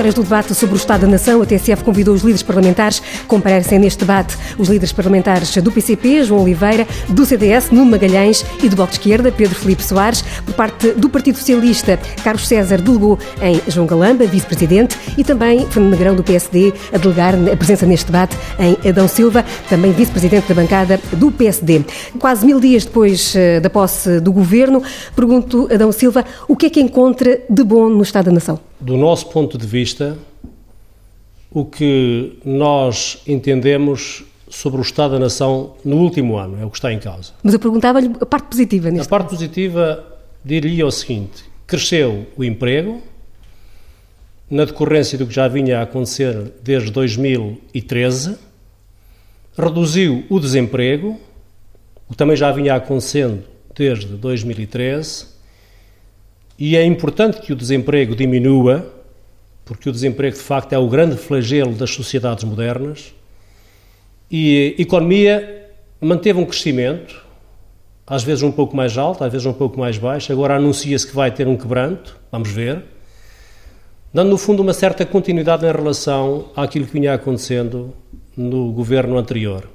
horas do debate sobre o Estado da Nação, a TSF convidou os líderes parlamentares que comparecem neste debate. Os líderes parlamentares do PCP, João Oliveira, do CDS, Nuno Magalhães e do Bloco de Esquerda, Pedro Felipe Soares. Por parte do Partido Socialista, Carlos César delegou em João Galamba, vice-presidente, e também Fernando Negrão, do PSD, a delegar a presença neste debate em Adão Silva, também vice-presidente da bancada do PSD. Quase mil dias depois eh, da posse do governo, pergunto, Adão Silva, o que é que encontra de bom no Estado da Nação? Do nosso ponto de vista, o que nós entendemos sobre o Estado da Nação no último ano, é o que está em causa. Mas eu perguntava-lhe a parte positiva neste A parte positiva diria o seguinte: cresceu o emprego, na decorrência do que já vinha a acontecer desde 2013, reduziu o desemprego, o que também já vinha acontecendo desde 2013, e é importante que o desemprego diminua, porque o desemprego de facto é o grande flagelo das sociedades modernas. E a economia manteve um crescimento, às vezes um pouco mais alto, às vezes um pouco mais baixo. Agora anuncia-se que vai ter um quebranto, vamos ver, dando no fundo uma certa continuidade em relação àquilo que vinha acontecendo no governo anterior.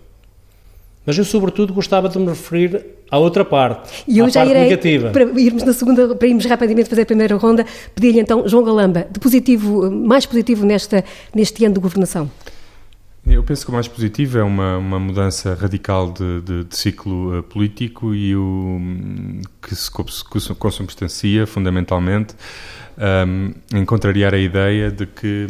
Mas eu, sobretudo, gostava de me referir à outra parte, e eu à já parte irei, negativa. Para irmos na segunda, para irmos rapidamente fazer a primeira ronda, pedir-lhe então, João Galamba, de positivo, mais positivo nesta, neste ano de governação. Eu penso que o mais positivo é uma, uma mudança radical de, de, de ciclo uh, político e o que se consubstancia fundamentalmente um, em contrariar a ideia de que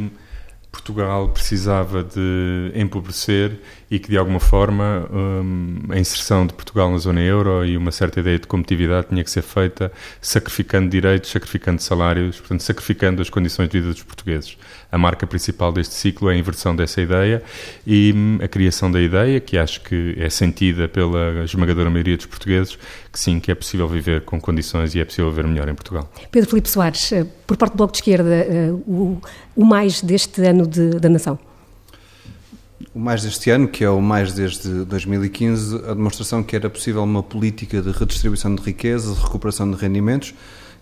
Portugal precisava de empobrecer e que, de alguma forma, um, a inserção de Portugal na zona euro e uma certa ideia de competitividade tinha que ser feita sacrificando direitos, sacrificando salários, portanto, sacrificando as condições de vida dos portugueses. A marca principal deste ciclo é a inversão dessa ideia e hum, a criação da ideia, que acho que é sentida pela esmagadora maioria dos portugueses, que sim, que é possível viver com condições e é possível viver melhor em Portugal. Pedro Filipe Soares, eh, por parte do Bloco de Esquerda, eh, o, o mais deste ano de, da nação? O mais deste ano, que é o mais desde 2015, a demonstração que era possível uma política de redistribuição de riqueza, de recuperação de rendimentos,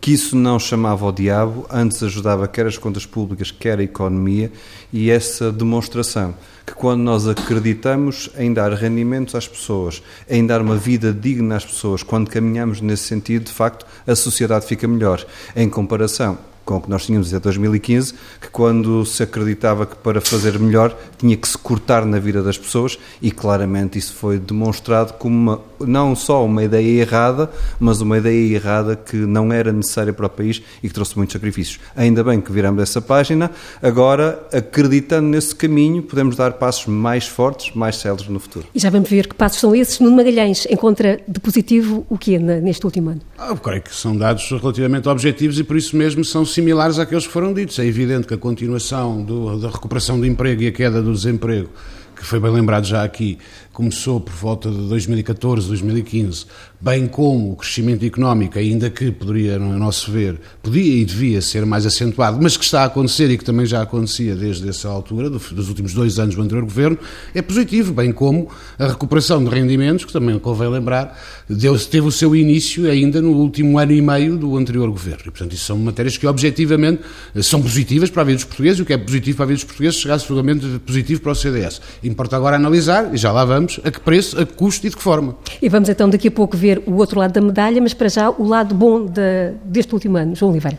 que isso não chamava ao diabo, antes ajudava quer as contas públicas, quer a economia, e essa demonstração que quando nós acreditamos em dar rendimentos às pessoas, em dar uma vida digna às pessoas, quando caminhamos nesse sentido, de facto, a sociedade fica melhor. Em comparação com o que nós tínhamos até 2015, que quando se acreditava que para fazer melhor tinha que se cortar na vida das pessoas e claramente isso foi demonstrado como uma, não só uma ideia errada, mas uma ideia errada que não era necessária para o país e que trouxe muitos sacrifícios. Ainda bem que viramos essa página, agora acreditando nesse caminho podemos dar passos mais fortes, mais céleres no futuro. E já vamos ver que passos são esses. Nuno Magalhães encontra de positivo o que neste último ano? Ah, eu creio que são dados relativamente objetivos e por isso mesmo são similares àqueles que foram ditos. É evidente que a continuação do, da recuperação do emprego e a queda do desemprego, que foi bem lembrado já aqui, começou por volta de 2014, 2015, bem como o crescimento económico, ainda que poderia, no nosso ver, podia e devia ser mais acentuado, mas que está a acontecer e que também já acontecia desde essa altura, dos últimos dois anos do anterior governo, é positivo, bem como a recuperação de rendimentos, que também convém lembrar, deu, teve o seu início ainda no último ano e meio do anterior governo. E, portanto, isso são matérias que, objetivamente, são positivas para a vida dos portugueses, e o que é positivo para a vida dos portugueses será seguramente positivo para o CDS. Importa agora analisar, e já lá vamos, a que preço, a que custo e de que forma. E vamos então daqui a pouco ver o outro lado da medalha, mas para já o lado bom de, deste último ano. João Oliveira.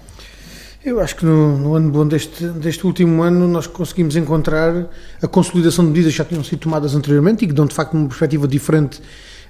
Eu acho que no, no, ano bom deste, deste último ano nós conseguimos encontrar a consolidação de medidas que já tinham sido tomadas anteriormente e que dão de facto uma perspectiva diferente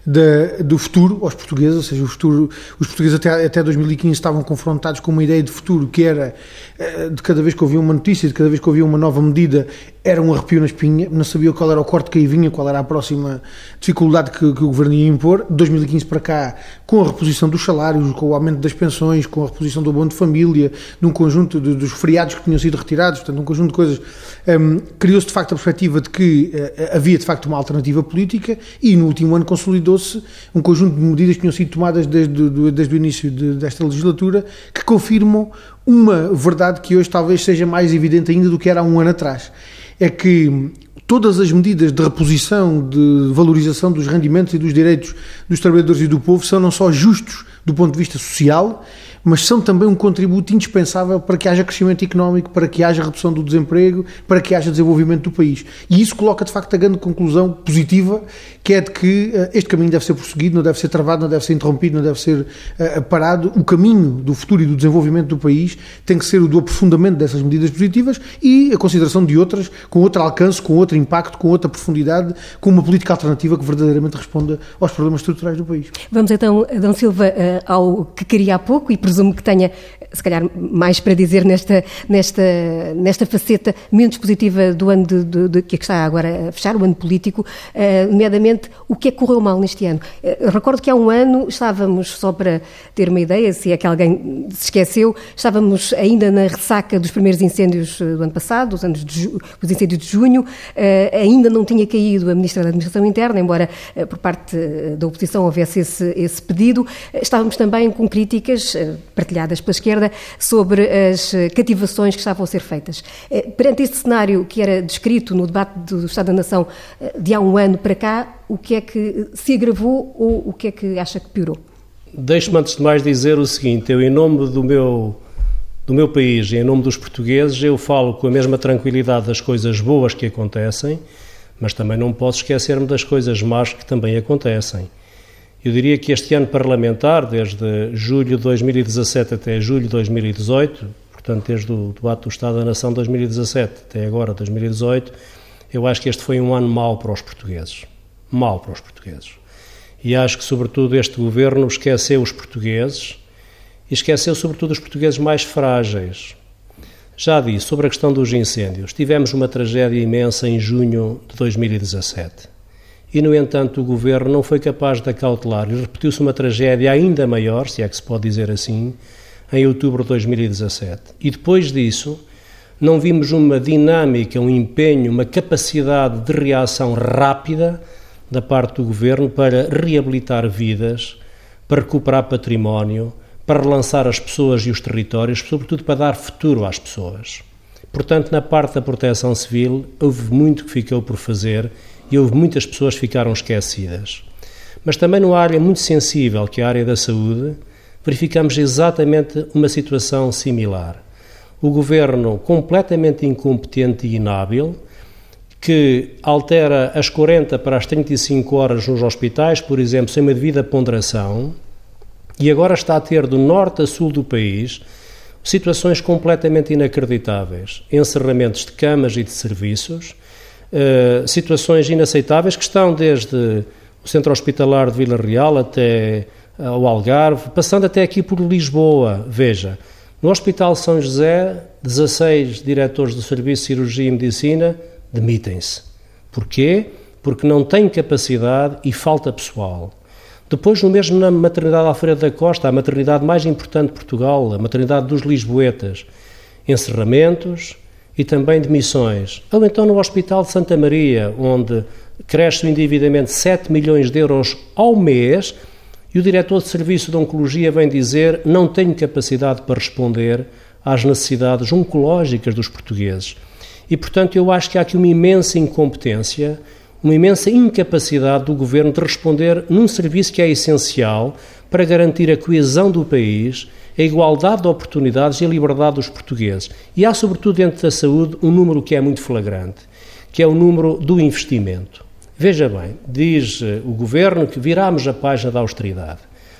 da, do futuro aos portugueses, ou seja, o futuro, os portugueses até, até 2015 estavam confrontados com uma ideia de futuro que era, eh, de cada vez que ouvia uma notícia, de cada vez que ouvia uma nova medida, era um arrepio na espinha, não sabia qual era o corte que aí vinha, qual era a próxima dificuldade que, que o governo ia impor. De 2015 para cá, com a reposição dos salários, com o aumento das pensões, com a reposição do abono de família, num conjunto de, dos feriados que tinham sido retirados, portanto, um conjunto de coisas, um, criou-se de facto a perspectiva de que uh, havia de facto uma alternativa política e no último ano consolidou-se um conjunto de medidas que tinham sido tomadas desde, desde o início de, desta legislatura que confirmam uma verdade que hoje talvez seja mais evidente ainda do que era há um ano atrás é que todas as medidas de reposição, de valorização dos rendimentos e dos direitos dos trabalhadores e do povo são não só justos do ponto de vista social, mas são também um contributo indispensável para que haja crescimento económico, para que haja redução do desemprego, para que haja desenvolvimento do país. E isso coloca, de facto, a grande conclusão positiva, que é de que uh, este caminho deve ser prosseguido, não deve ser travado, não deve ser interrompido, não deve ser uh, parado. O caminho do futuro e do desenvolvimento do país tem que ser o do aprofundamento dessas medidas positivas e a consideração de outras com outro alcance, com outro impacto, com outra profundidade, com uma política alternativa que verdadeiramente responda aos problemas estruturais do país. Vamos então, Adão Silva, uh, ao que queria há pouco e presumo que tenha, se calhar, mais para dizer nesta, nesta, nesta faceta menos positiva do ano de, de, de, que está agora a fechar, o ano político, uh, nomeadamente o que é que correu mal neste ano. Uh, recordo que há um ano estávamos, só para ter uma ideia, se é que alguém se esqueceu, estávamos ainda na ressaca dos primeiros incêndios do ano passado, os, anos de, os incêndios de junho, uh, ainda não tinha caído a Ministra da Administração Interna, embora por parte da oposição houvesse esse, esse pedido. Estávamos também com críticas partilhadas pela esquerda sobre as cativações que estavam a ser feitas. Eh, perante este cenário que era descrito no debate do Estado da Nação eh, de há um ano para cá, o que é que se agravou ou o que é que acha que piorou? Deixe-me antes de mais dizer o seguinte: eu, em nome do meu, do meu país e em nome dos portugueses, eu falo com a mesma tranquilidade das coisas boas que acontecem, mas também não posso esquecer-me das coisas más que também acontecem. Eu diria que este ano parlamentar, desde julho de 2017 até julho de 2018, portanto, desde o debate do Estado da Nação 2017 até agora, 2018, eu acho que este foi um ano mau para os portugueses. Mau para os portugueses. E acho que, sobretudo, este governo esqueceu os portugueses e esqueceu, sobretudo, os portugueses mais frágeis. Já disse sobre a questão dos incêndios. Tivemos uma tragédia imensa em junho de 2017 e, no entanto, o governo não foi capaz de acautelar e repetiu-se uma tragédia ainda maior, se é que se pode dizer assim, em outubro de 2017. E depois disso, não vimos uma dinâmica, um empenho, uma capacidade de reação rápida da parte do governo para reabilitar vidas, para recuperar património, para relançar as pessoas e os territórios, sobretudo para dar futuro às pessoas. Portanto, na parte da proteção civil, houve muito que ficou por fazer e houve muitas pessoas que ficaram esquecidas. Mas também numa área muito sensível, que é a área da saúde, verificamos exatamente uma situação similar. O governo completamente incompetente e inábil, que altera as 40 para as 35 horas nos hospitais, por exemplo, sem uma devida ponderação, e agora está a ter do norte a sul do país situações completamente inacreditáveis, encerramentos de camas e de serviços, eh, situações inaceitáveis que estão desde o centro hospitalar de Vila Real até ao Algarve, passando até aqui por Lisboa. Veja, no Hospital São José, 16 diretores do Serviço de Cirurgia e Medicina demitem-se. Porquê? Porque não têm capacidade e falta pessoal. Depois, no mesmo na maternidade Alfredo da Costa, a maternidade mais importante de Portugal, a maternidade dos Lisboetas, encerramentos, e também de missões. Ou então no Hospital de Santa Maria, onde cresce o endividamento de 7 milhões de euros ao mês, e o diretor de serviço de oncologia vem dizer: não tenho capacidade para responder às necessidades oncológicas dos portugueses. E, portanto, eu acho que há aqui uma imensa incompetência, uma imensa incapacidade do governo de responder num serviço que é essencial para garantir a coesão do país a igualdade de oportunidades e a liberdade dos portugueses. E há, sobretudo, dentro da saúde, um número que é muito flagrante, que é o número do investimento. Veja bem, diz eh, o governo que virámos a página da austeridade.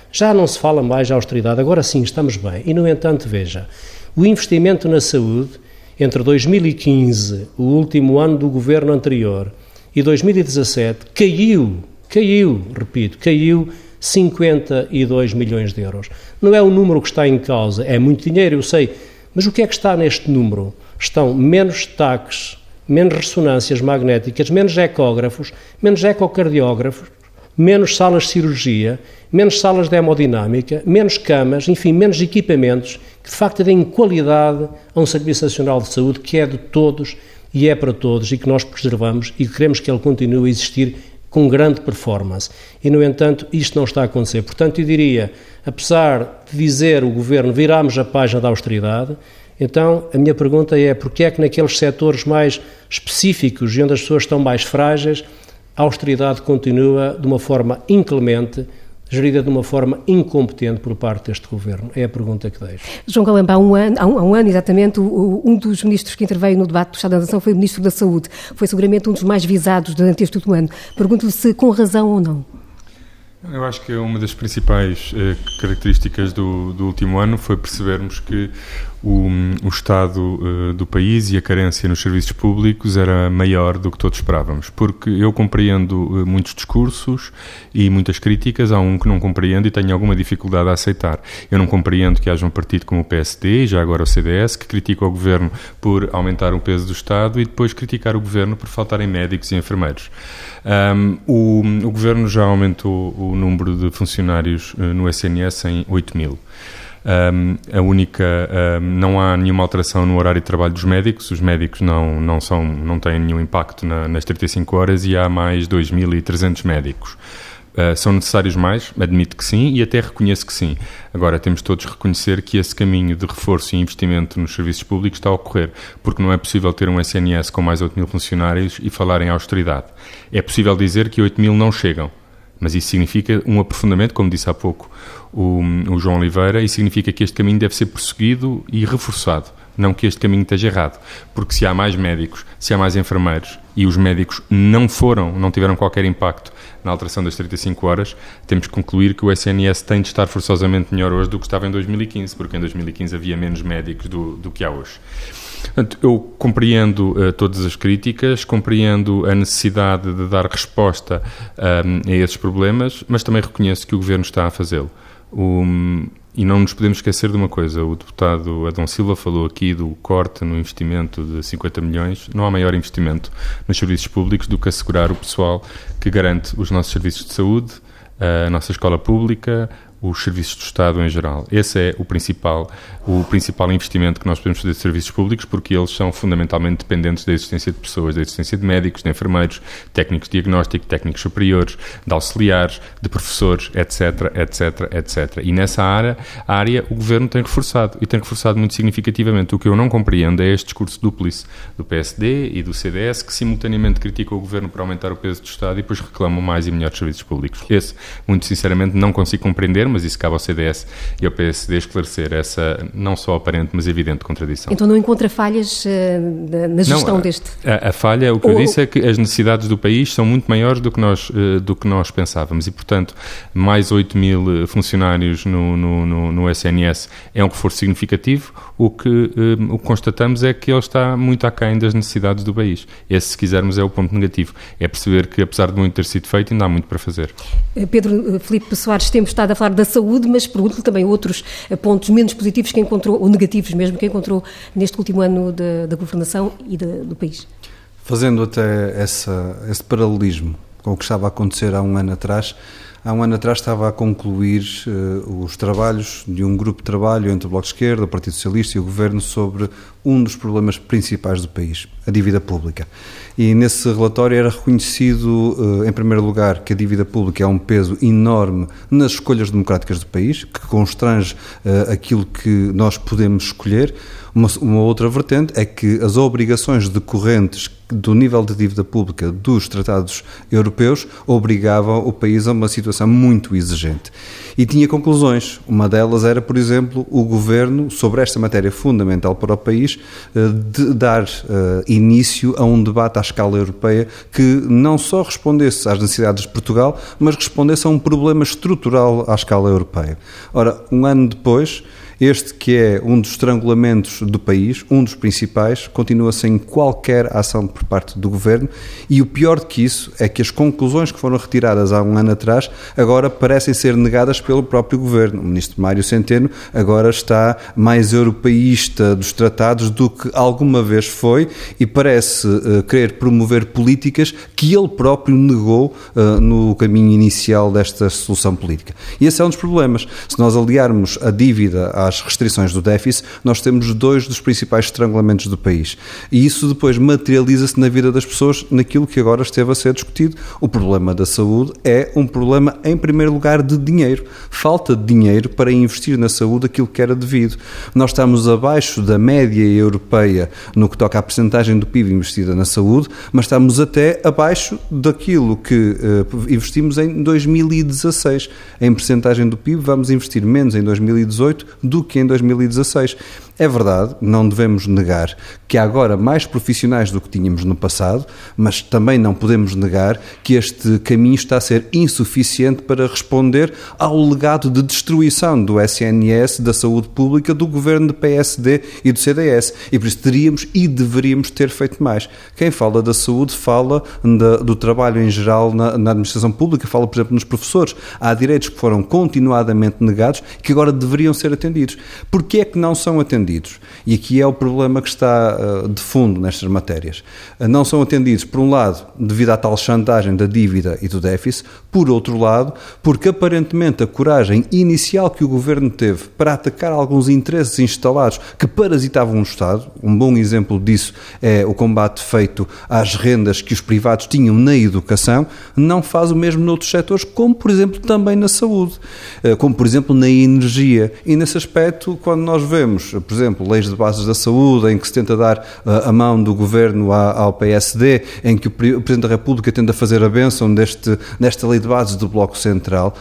Já não se fala mais de austeridade, agora sim estamos bem. E, no entanto, veja, o investimento na saúde entre 2015, o último ano do governo anterior, e 2017 caiu, caiu, repito, caiu 52 milhões de euros. Não é o número que está em causa, é muito dinheiro, eu sei, mas o que é que está neste número? Estão menos taques, menos ressonâncias magnéticas, menos ecógrafos, menos ecocardiógrafos, menos salas de cirurgia, menos salas de hemodinâmica, menos camas, enfim, menos equipamentos que de facto deem qualidade a um Serviço Nacional de Saúde que é de todos e é para todos e que nós preservamos e queremos que ele continue a existir com grande performance. E, no entanto, isto não está a acontecer. Portanto, eu diria, apesar de dizer o Governo viramos a página da austeridade, Então, a minha pergunta é: porquê é que naqueles setores mais específicos e onde as pessoas estão mais frágeis, a austeridade continua de uma forma inclemente? Gerida de uma forma incompetente por parte deste governo? É a pergunta que deixo. João Galamba, há um ano, há um, há um ano exatamente, um dos ministros que interveio no debate do Estado da Nação foi o Ministro da Saúde. Foi seguramente um dos mais visados durante este último ano. Pergunto-lhe se com razão ou não. Eu acho que uma das principais eh, características do, do, último ano foi percebermos que o, o estado eh, do país e a carência nos serviços públicos era maior do que todos esperávamos. Porque eu compreendo eh, muitos discursos e muitas críticas, há um que não compreendo e tenho alguma dificuldade a aceitar. Eu não compreendo que haja um partido como o PSD, e já agora o CDS, que critica o governo por aumentar o peso do Estado e depois criticar o governo por faltarem médicos e enfermeiros. Um, o, o governo já aumentou o número de funcionários uh, no SNS em 8 mil. Um, a única um, não há nenhuma alteração no horário de trabalho dos médicos. Os médicos não não são não têm nenhum impacto na, nas 35 horas e há mais 2.300 médicos. Uh, são necessários mais? Admito que sim e até reconheço que sim. Agora, temos todos reconhecer que esse caminho de reforço e investimento nos serviços públicos está a ocorrer, porque não é possível ter um SNS com mais 8 mil funcionários e falar em austeridade. É possível dizer que 8 mil não chegam, mas isso significa um aprofundamento, como disse há pouco o, o João Oliveira, e significa que este caminho deve ser prosseguido e reforçado não que este caminho esteja errado, porque se há mais médicos, se há mais enfermeiros e os médicos não foram, não tiveram qualquer impacto na alteração das 35 horas, temos que concluir que o SNS tem de estar forçosamente melhor hoje do que estava em 2015, porque em 2015 havia menos médicos do, do que há hoje. Portanto, eu compreendo uh, todas as críticas, compreendo a necessidade de dar resposta um, a esses problemas, mas também reconheço que o Governo está a fazê-lo. E não nos podemos esquecer de uma coisa: o deputado Adão Silva falou aqui do corte no investimento de 50 milhões. Não há maior investimento nos serviços públicos do que assegurar o pessoal que garante os nossos serviços de saúde, a nossa escola pública, os serviços do Estado em geral. Esse é o principal, o principal investimento que nós podemos fazer de serviços públicos, porque eles são fundamentalmente dependentes da existência de pessoas, da existência de médicos, de enfermeiros, técnicos de diagnóstico, técnicos superiores, de auxiliares, de professores, etc, etc, etc. E nessa área, área o Governo tem reforçado, e tem reforçado muito significativamente. O que eu não compreendo é este discurso duplice do PSD e do CDS, que simultaneamente criticam o Governo por aumentar o peso do Estado e depois reclamam mais e melhores serviços públicos. Esse, muito sinceramente, não consigo compreender, mas isso cabe ao CDS e ao PSD esclarecer essa não só aparente, mas evidente contradição. Então não encontra falhas uh, na gestão não, deste? A, a, falha, o que Ou... eu disse é que as necessidades do país são muito maiores do que nós, uh, do que nós pensávamos e, portanto, mais 8 mil eh, funcionários no, no, no, no SNS é um reforço significativo. O que, o que constatamos é que ele está muito aquém das necessidades do país. Esse, se quisermos, é o ponto negativo. É perceber que, apesar de muito ter sido feito, ainda há muito para fazer. Pedro Filipe Soares, temos estado a falar da saúde, mas pergunto-lhe também outros eh, pontos menos positivos que encontrou, ou negativos mesmo, que encontrou neste último ano da governação e do país. Fazendo até essa, esse paralelismo com o que estava a acontecer há um ano atrás, há um ano atrás estava a concluir uh, os trabalhos de um grupo de trabalho entre o Bloco de Esquerda, o Partido Socialista e o Governo sobre um dos problemas principais do país, a dívida pública. E nesse relatório era reconhecido, uh, em primeiro lugar, que a dívida pública é um peso enorme nas escolhas democráticas do país, que constrange uh, aquilo que nós podemos escolher. Uma, uma outra vertente é que as obrigações decorrentes do nível de dívida pública dos tratados europeus obrigavam o país a uma situação muito exigente. E tinha conclusões. Uma delas era, por exemplo, o governo, sobre esta matéria fundamental para o país, eh, de dar eh, início a um debate à escala europeia que não só respondesse às necessidades de Portugal, mas respondesse a um problema estrutural à escala europeia. Ora, um ano depois, este que é um dos estrangulamentos do país, um dos principais, continua sem qualquer ação por parte do governo e o pior do que isso é que as conclusões que foram retiradas há um ano atrás agora parecem ser negadas pelo próprio governo. O ministro Mário Centeno agora está mais europeísta dos tratados do que alguma vez foi e parece uh, querer promover políticas que ele próprio negou uh, no caminho inicial desta solução política. E esse é um dos problemas. Se nós aliarmos a dívida à às restrições do déficit, nós temos dois dos principais estrangulamentos do país. E isso depois materializa-se na vida das pessoas naquilo que agora esteve a ser discutido. O problema da saúde é um problema, em primeiro lugar, de dinheiro. Falta de dinheiro para investir na saúde aquilo que era devido. Nós estamos abaixo da média europeia no que toca à percentagem do PIB investida na saúde, mas estamos até abaixo daquilo que uh, investimos em 2016. Em percentagem do PIB, vamos investir menos em 2018 do que em 2016. É verdade, não devemos negar que há agora mais profissionais do que tínhamos no passado, mas também não podemos negar que este caminho está a ser insuficiente para responder ao legado de destruição do SNS, da saúde pública, do governo de PSD e do CDS. E por isso teríamos e deveríamos ter feito mais. Quem fala da saúde fala da, do trabalho em geral na, na administração pública, fala, por exemplo, nos professores. Há direitos que foram continuadamente negados que agora deveriam ser atendidos. Porquê é que não são atendidos? Atendidos. E aqui é o problema que está uh, de fundo nestas matérias. Uh, não são atendidos, por um lado, devido à tal chantagem da dívida e do déficit, por outro lado, porque aparentemente a coragem inicial que o governo teve para atacar alguns interesses instalados que parasitavam o Estado, um bom exemplo disso é o combate feito às rendas que os privados tinham na educação, não faz o mesmo noutros setores, como por exemplo também na saúde, uh, como por exemplo na energia. E nesse aspecto, quando nós vemos, por por exemplo, leis de bases da saúde, em que se tenta dar uh, a mão do governo ao PSD, em que o Presidente da República tenta fazer a bênção deste, nesta lei de bases do Bloco Central,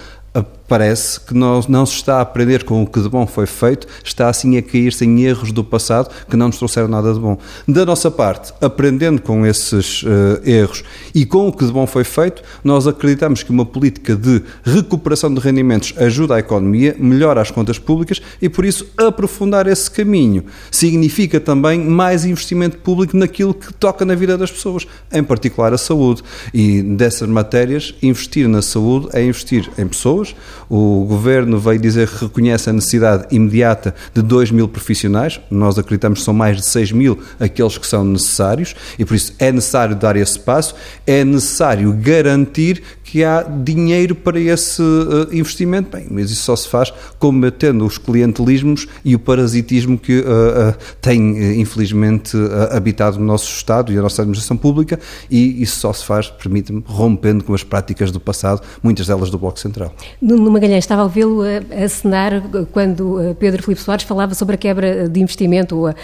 parece que não, não se está a aprender com o que de bom foi feito, está assim a cair-se em erros do passado que não nos trouxeram nada de bom. Da nossa parte, aprendendo com esses uh, erros e com o que de bom foi feito, nós acreditamos que uma política de recuperação de rendimentos ajuda a economia, melhora as contas públicas e, por isso, aprofundar esse caminho significa também mais investimento público naquilo que toca na vida das pessoas, em particular a saúde. E dessas matérias, investir na saúde é investir em pessoas, o governo veio dizer que reconhece a necessidade imediata de 2 mil profissionais. Nós acreditamos que são mais de 6 mil aqueles que são necessários e por isso é necessário dar esse passo. É necessário garantir que há dinheiro para esse uh, investimento. Bem, mas isso só se faz combatendo os clientelismos e o parasitismo que uh, uh, tem, infelizmente, habitado no nosso Estado e a nossa administração pública, e isso só se faz, permite-me, rompendo com as práticas do passado, muitas delas do Bloco Central. No Magalhães, estava a ouvi-lo acenar quando Pedro Filipe Soares falava sobre a quebra de investimento ou a,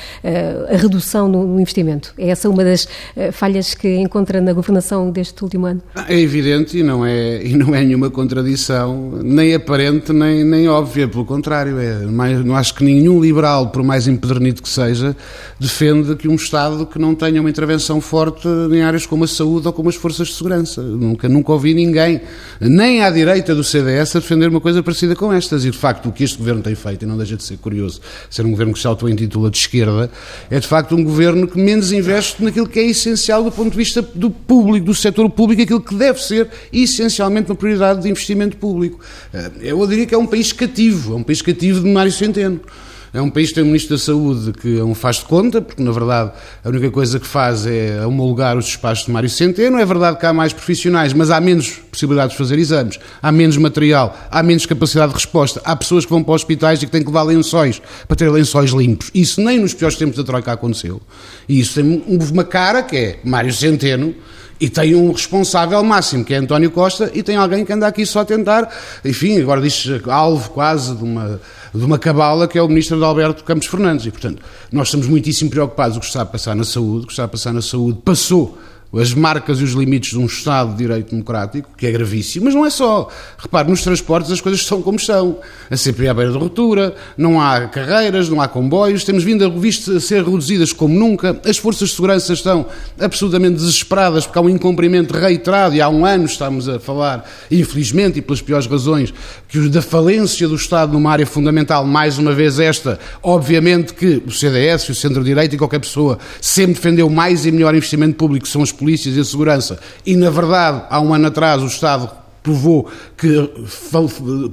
a redução no, investimento. É essa uma das falhas que encontra na governação deste último ano? É evidente e não não é, e não é nenhuma contradição, nem aparente, nem, nem óbvia, pelo contrário. É, mais, não acho que nenhum liberal, por mais empedernido que seja, defende que um Estado que não tenha uma intervenção forte em áreas como a saúde ou como as forças de segurança. Nunca, nunca ouvi ninguém, nem à direita do CDS, a defender uma coisa parecida com estas. E, de facto, o que este governo tem feito, e não deixa de ser curioso, ser um governo que se auto-intitula de esquerda, é, de facto, um governo que menos investe naquilo que é essencial do ponto de vista do público, do setor público, aquilo que deve ser essencialmente uma prioridade de investimento público. Eh, eu diria que é um país cativo, é um país cativo de Mário Centeno. É um país que tem um Ministro da Saúde que é um faz de conta, porque na verdade a única coisa que faz é homologar os espaços de Mário Centeno. É verdade que há mais profissionais, mas há menos possibilidades de fazer exames, há menos material, há menos capacidade de resposta. Há pessoas que vão para hospitais e que têm que levar lençóis para ter lençóis limpos. Isso nem nos piores tempos da Troika aconteceu. E isso tem uma cara que é Mário Centeno e tem um responsável máximo, que é António Costa, e tem alguém que anda aqui só a tentar, enfim, agora diz alvo quase de uma, de uma cabala, que é o ministro de Alberto Campos Fernandes. E, portanto, nós estamos muitíssimo preocupados com o que está a passar na saúde, o que está a passar na saúde passou as marcas e os limites de um Estado de Direito Democrático, que é gravíssimo, mas não é só. Repare, nos transportes as coisas são como estão. A CP à beira de ruptura, não há carreiras, não há comboios, temos vindo a, visto a ser reduzidas como nunca, as forças de segurança estão absolutamente desesperadas porque há um incumprimento reiterado e há um ano estamos a falar, infelizmente e pelas piores razões, que da falência do Estado numa área fundamental, mais uma vez esta, obviamente que o CDS, o Centro-Direita e qualquer pessoa sempre defendeu mais e melhor investimento público, são as polícias e a segurança, e na verdade, há um ano atrás, o Estado provou que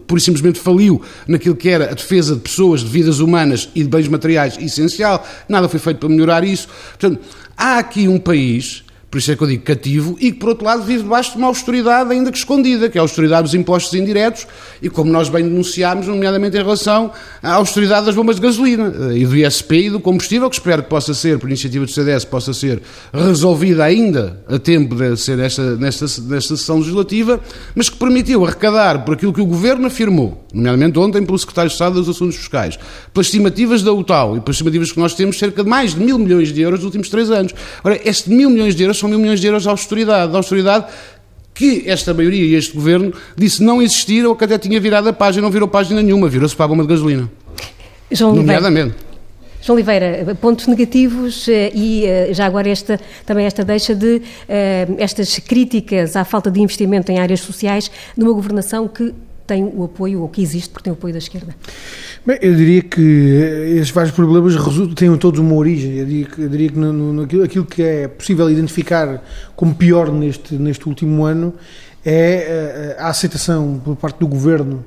por simplesmente faliu naquilo que era a defesa de pessoas, de vidas humanas e de bens materiais essencial, nada foi feito para melhorar isso. Portanto, há aqui um país por isso é que eu digo cativo, e que por outro lado vive debaixo de uma austeridade ainda que escondida, que é a austeridade dos impostos indiretos, e como nós bem denunciámos, nomeadamente em relação à austeridade das bombas de gasolina eh, e do ISP e do combustível, que espero que possa ser, por iniciativa do CDS, possa ser resolvida ainda a tempo de ser esta, nesta, nesta sessão legislativa, mas que permitiu arrecadar por aquilo que o Governo afirmou, nomeadamente ontem pelo Secretário de Estado dos Assuntos Fiscais, pelas estimativas da UTAL e pelas estimativas que nós temos, cerca de mais de mil milhões de euros nos últimos três anos. Ora, este mil milhões de euros são mil milhões de euros de austeridade, de austeridade que esta maioria e este governo disse não existir ou que até tinha virado a página, não virou página nenhuma, virou-se para a bomba de gasolina. João Nomeadamente. João Oliveira, pontos negativos eh, e eh, já agora esta, também esta deixa de eh, estas críticas à falta de investimento em áreas sociais numa governação que tem o apoio, ou que existe, porque tem o apoio da esquerda? Bem, eu diria que esses vários problemas têm todos uma origem. Eu diria que, eu diria que no, no, aquilo que é possível identificar como pior neste, neste último ano é a, a aceitação por parte do governo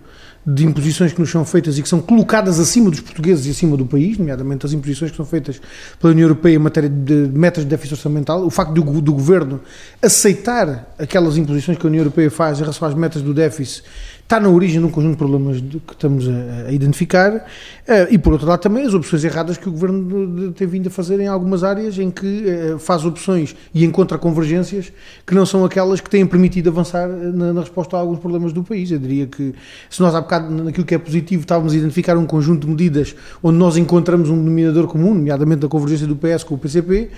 de imposições que nos são feitas e que são colocadas acima dos portugueses e acima do país, nomeadamente as imposições que são feitas pela União Europeia em matéria de metas de déficit orçamental, o facto do, do Governo aceitar aquelas imposições que a União Europeia faz em relação às metas do déficit está na origem de um conjunto de problemas que estamos a, a identificar eh, e, por outro lado, também as opções erradas que o Governo tem vindo a fazer em algumas áreas em que eh, faz opções e encontra convergências que não são aquelas que têm permitido avançar eh, na, na resposta a alguns problemas do país. Eu diria que, se nós há bocado, naquilo que é positivo, estávamos a identificar um conjunto de medidas onde nós encontramos um denominador comum, nomeadamente a convergência do PS com o PCP,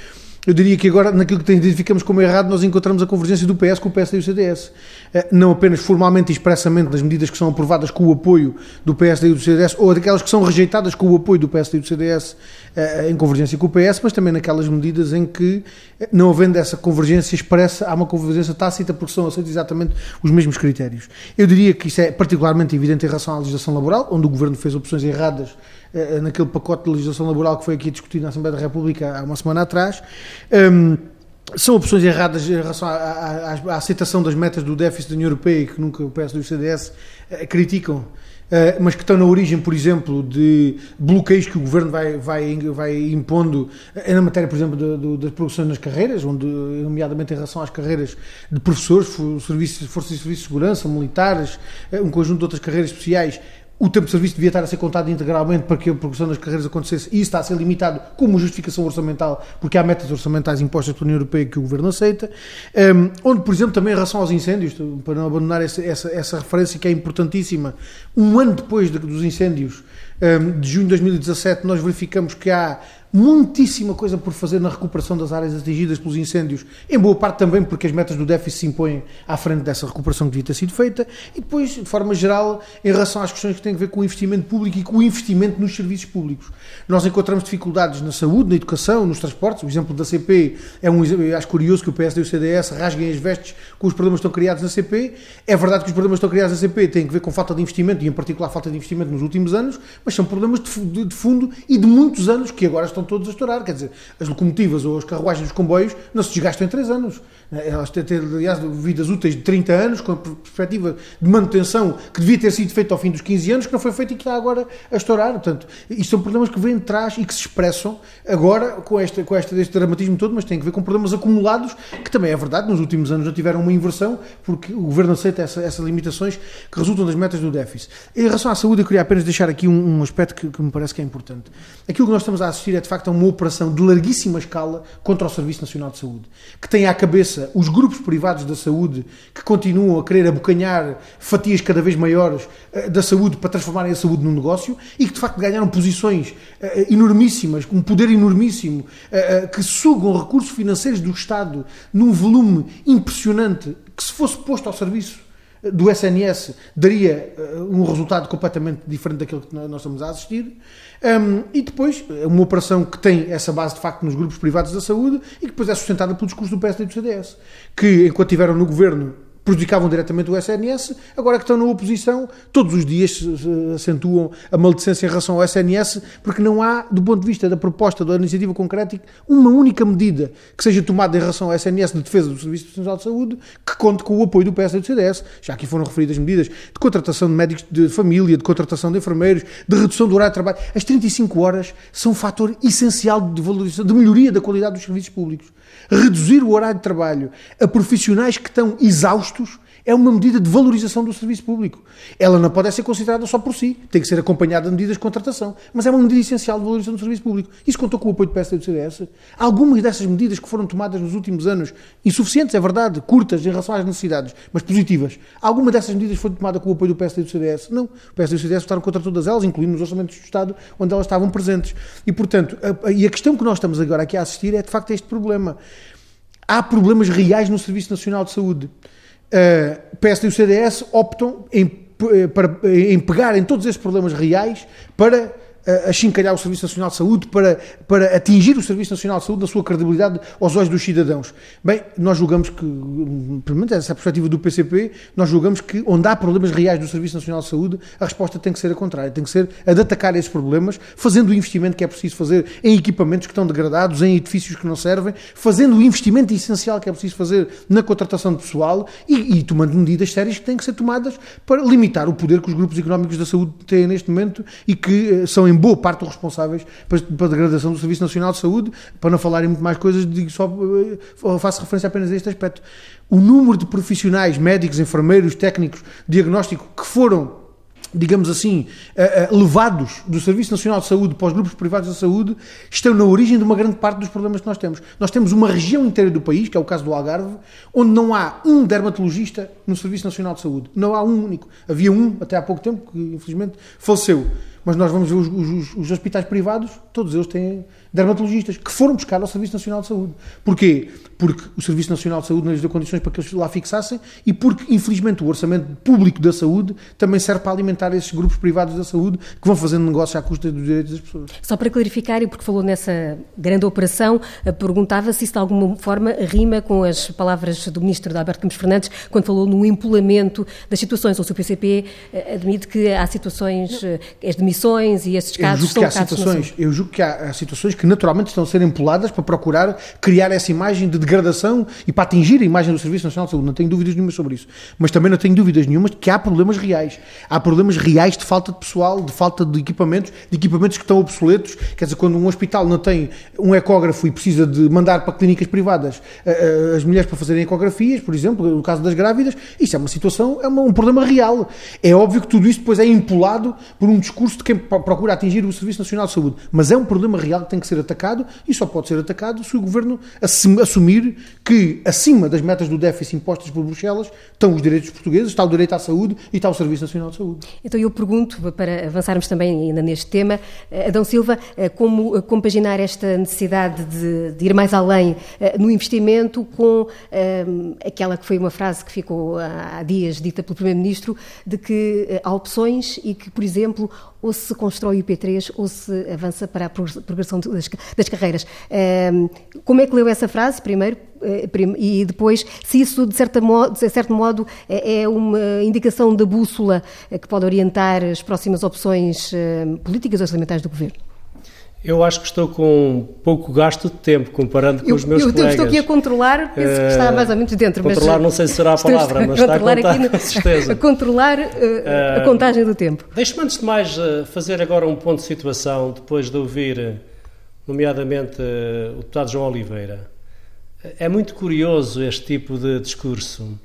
eu diria que agora, naquilo que identificamos como errado, nós encontramos a convergência do PS com o PSD e o CDS. Eh, não apenas formalmente e expressamente das medidas que são aprovadas com o apoio do PSD e do CDS, ou daquelas que são rejeitadas com o apoio do PSD e do CDS eh, em convergência com o PS, mas também naquelas medidas em que, eh, não havendo essa convergência expressa, há uma convergência tácita porque são aceitos exatamente os mesmos critérios. Eu diria que isso é particularmente evidente em relação à legislação laboral, onde o Governo fez opções erradas naquele pacote de legislação laboral que foi aqui discutido na Assembleia da República há uma semana atrás. Um, são opções erradas em relação à, à, à, aceitação das metas do déficit da União Europeia, que nunca o PS e o CDS eh, criticam, eh, mas que estão na origem, por exemplo, de bloqueios que o Governo vai, vai, vai impondo na matéria, por exemplo, das progressões nas carreiras, onde, nomeadamente em relação às carreiras de professores, serviços, forças de serviço de segurança, militares, um conjunto de outras carreiras especiais, o tempo de serviço devia estar a ser contado integralmente para que a progressão das carreiras acontecesse e isso está a ser limitado como justificação orçamental, porque há metas orçamentais impostas pela União Europeia que o Governo aceita. Um, onde, por exemplo, também em relação aos incêndios, para não abandonar essa, essa, essa referência que é importantíssima, um ano depois de, dos incêndios um, de junho de 2017, nós verificamos que há muitíssima coisa por fazer na recuperação das áreas atingidas pelos incêndios, em boa parte também porque as metas do déficit se impõem à frente dessa recuperação que devia ter sido feita, e depois, de forma geral, em relação às questões que têm a ver com o investimento público e com o investimento nos serviços públicos. Nós encontramos dificuldades na saúde, na educação, nos transportes, o exemplo da CP é um acho curioso que o PSD e o CDS rasguem as vestes com os problemas que estão criados na CP, é verdade que os problemas que estão criados na CP têm a ver com falta de investimento, e em particular falta de investimento nos últimos anos, mas são problemas de, de, de fundo e de muitos anos que agora estão todos a estourar. Quer dizer, as locomotivas ou as carruagens dos comboios não se desgastam em 3 anos. Elas têm, aliás, vidas úteis de 30 anos, com a perspectiva de manutenção que devia ter sido feita ao fim dos 15 anos, que não foi feita e que está agora a estourar. Portanto, isto são problemas que vêm de trás e que se expressam agora com, esta, com este, este dramatismo todo, mas têm a ver com problemas acumulados, que também é verdade, nos últimos anos não tiveram uma inversão, porque o Governo aceita essa, essas limitações que resultam das metas do déficit. Em relação à saúde, eu queria apenas deixar aqui um, um aspecto que, que me parece que é importante. Aquilo que nós estamos a assistir é, de facto, a uma operação de larguíssima escala contra o Serviço Nacional de Saúde, que tem à cabeça os grupos privados da saúde que continuam a querer abocanhar fatias cada vez maiores uh, da saúde para transformarem a saúde num negócio e que, de facto, ganharam posições uh, enormíssimas, com um poder enormíssimo, uh, que sugam recursos financeiros do Estado num volume impressionante que, se fosse posto ao serviço do SNS daria uh, um resultado completamente diferente daquilo que nós estamos a assistir. Um, e depois, uma operação que tem essa base de facto nos grupos privados da saúde e que depois é sustentada pelo discurso do PSD e do CDS, que enquanto estiveram no governo prejudicavam diretamente o SNS, agora que estão na oposição, todos os dias acentuam a maldicência em relação ao SNS, porque não há, do ponto de vista da proposta da iniciativa concreta, uma única medida que seja tomada em relação ao SNS de defesa do Serviço Nacional de Saúde que conte com o apoio do PSD e do CDS. Já aqui foram referidas medidas de contratação de médicos de família, de contratação de enfermeiros, de redução do horário de trabalho. As 35 horas são um fator essencial de valorização, de melhoria da qualidade dos serviços públicos reduzir o horário de trabalho a profissionais que estão exaustos é uma medida de valorização do serviço público. Ela não pode ser considerada só por si, tem que ser acompanhada de medidas de contratação, mas é uma medida essencial de valorização do serviço público. Isso contou com o apoio do PSD e do CDS. Algumas dessas medidas que foram tomadas nos últimos anos, insuficientes, é verdade, curtas em relação às necessidades, mas positivas. Alguma dessas medidas foi tomada com o apoio do PSD e do CDS? Não. O PSD e o CDS votaram contra todas elas, incluindo os orçamentos do Estado, onde elas estavam presentes. E, portanto, a, e a questão que nós estamos agora aqui a assistir é, de facto, este problema há problemas reais no Serviço Nacional de Saúde. Uh, o PSD e o CDS optam em, eh, para, em pegar em todos esses problemas reais para a chincalhar o Serviço Nacional de Saúde para, para atingir o Serviço Nacional de Saúde na sua credibilidade aos olhos dos cidadãos. Bem, nós julgamos que, pelo menos essa é a perspectiva do PCP, nós julgamos que onde há problemas reais do Serviço Nacional de Saúde, a resposta tem que ser a contrária, tem que ser a de atacar esses problemas, fazendo o investimento que é preciso fazer em equipamentos que estão degradados, em edifícios que não servem, fazendo o investimento essencial que é preciso fazer na contratação de pessoal e, e tomando medidas sérias que têm que ser tomadas para limitar o poder que os grupos económicos da saúde têm neste momento e que uh, são em boa parte responsáveis para a degradação do Serviço Nacional de Saúde, para não falarem muito mais coisas, digo só, eh, faço referência apenas a este aspecto. O número de profissionais, médicos, enfermeiros, técnicos, diagnóstico, que foram digamos assim, eh, eh, levados do Serviço Nacional de Saúde para os grupos privados da saúde, estão na origem de uma grande parte dos problemas que nós temos. Nós temos uma região inteira do país, que é o caso do Algarve, onde não há um dermatologista no Serviço Nacional de Saúde. Não há um único. Havia um até há pouco tempo, que infelizmente faleceu. Mas nós vamos ver os, os, os hospitais privados, todos eles têm dermatologistas que foram buscar ao Serviço Nacional de Saúde. Porquê? Porque o Serviço Nacional de Saúde não lhes deu condições para que eles lá fixassem e porque, infelizmente, o orçamento público da saúde também serve para alimentar esses grupos privados da saúde que vão fazendo negócio à custa dos direitos das pessoas. Só para clarificar, e porque falou nessa grande operação, eh, perguntava se isso de alguma forma rima com as palavras do Ministro Alberto Campos Fernandes quando falou no empolamento das situações, ou se o PCP eh, admite que há situações. Eh, as demissões e esses casos são casos situações, Eu julgo que há situações que que naturalmente estão a ser empoladas para procurar criar essa imagem de degradação e para atingir a imagem do Serviço Nacional de Saúde. Não tenho dúvidas nenhuma sobre isso. Mas também não tenho dúvidas nenhuma de que há problemas reais. Há problemas reais de falta de pessoal, de falta de equipamentos, de equipamentos que estão obsoletos. Quer dizer, quando um hospital não tem um ecógrafo e precisa de mandar para clínicas privadas eh, eh, as mulheres para fazerem ecografias, por exemplo, no caso das grávidas, isso é uma situação, é um problema real. É óbvio que tudo isto depois é empolado por um discurso de quem procura atingir o Serviço Nacional de Saúde. Mas é um problema real que tem que ser atacado e só pode ser atacado se o governo assumir que acima das metas do déficit impostas por Bruxelas estão os direitos portugueses, está o direito à saúde e está o Serviço Nacional de Saúde. Então eu pergunto, para avançarmos também ainda neste tema, eh, Adão Silva, eh, como compaginar esta necessidade de, de ir mais além eh, no investimento com aquela que foi uma frase que ficou há dias dita pelo Primeiro-Ministro, de que há opções e que, por exemplo, ou se constrói o IP3 ou se avança para a progressão das, das carreiras. Como é que leu essa frase, primeiro? Eh, e depois, se isso, de, modo, de certo modo, é, é uma indicação da bússola eh, que pode orientar as próximas opções políticas ou orçamentais do Governo? Eu acho que estou com pouco gasto de tempo comparando com eu, os meus eu, colegas. Eu estou aqui a controlar, penso que está mais ou menos dentro. Controlar mas, não sei se será a palavra, mas está a contar no, com certeza. A controlar uh, uh, a contagem do tempo. Deixe-me antes de mais fazer agora um ponto de situação, depois de ouvir, nomeadamente, o deputado João Oliveira. É muito curioso este tipo de discurso,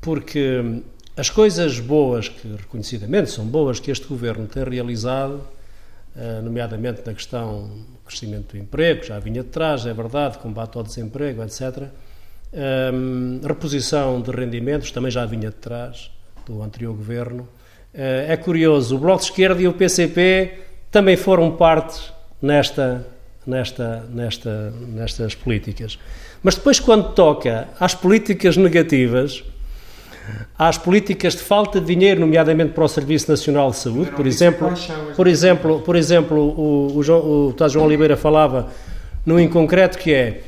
porque as coisas boas, que reconhecidamente são boas, que este governo tem realizado eh, nomeadamente na questão do crescimento do emprego, já vinha de trás, é verdade, combate ao desemprego, etc. Um, reposição de rendimentos também já vinha de trás do anterior governo. Uh, é curioso, o Bloco de Esquerda e o PCP também foram parte nesta, nesta, nesta, nestas políticas. Mas depois, quando toca às políticas negativas, às políticas de falta de dinheiro, nomeadamente para o Serviço Nacional de Saúde, por exemplo, por exemplo, por exemplo, o, o, João, o João Oliveira falava num inconcreto que é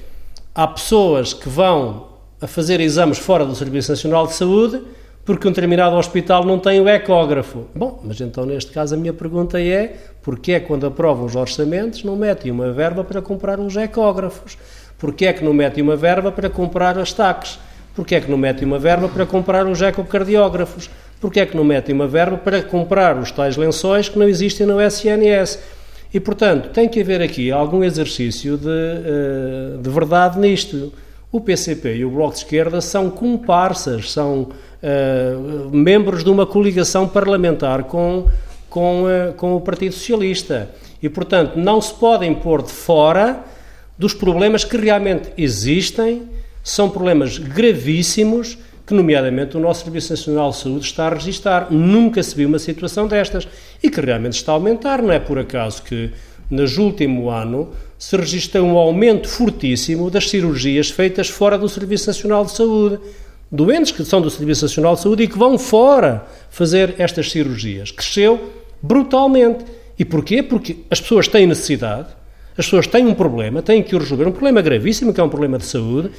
há pessoas que vão a fazer exames fora do Serviço Nacional de Saúde porque um determinado hospital não tem o ecógrafo. Bom, mas então neste caso a minha pergunta é porque é quando aprovam os orçamentos não metem uma verba para comprar os ecógrafos? Porque é que não metem uma verba para comprar as taques? Porque é que não metem uma verba para comprar os ecocardiógrafos? Porque é que não metem uma verba para comprar os tais lençóis que não existem no SNS? E, portanto, tem que haver aqui algum exercício de, eh, de verdade nisto. O PCP e o Bloco de Esquerda são comparsas, são uh, membros de uma coligação parlamentar com, com, uh, com o Partido Socialista. E, portanto, não se podem pôr de fora dos problemas que realmente existem, são problemas gravíssimos que, nomeadamente, o nosso Serviço Nacional de Saúde está a registrar. Nunca se viu uma situação destas e que realmente está a aumentar. Não é por acaso que, nos último ano, se registra um aumento fortíssimo das cirurgias feitas fora do Serviço Nacional de Saúde. Doentes que são do Serviço Nacional de Saúde e que vão fora fazer estas cirurgias. Cresceu brutalmente. E porquê? Porque as pessoas têm necessidade, as pessoas têm um problema, têm que o resolver, um problema gravíssimo, que é um problema de saúde,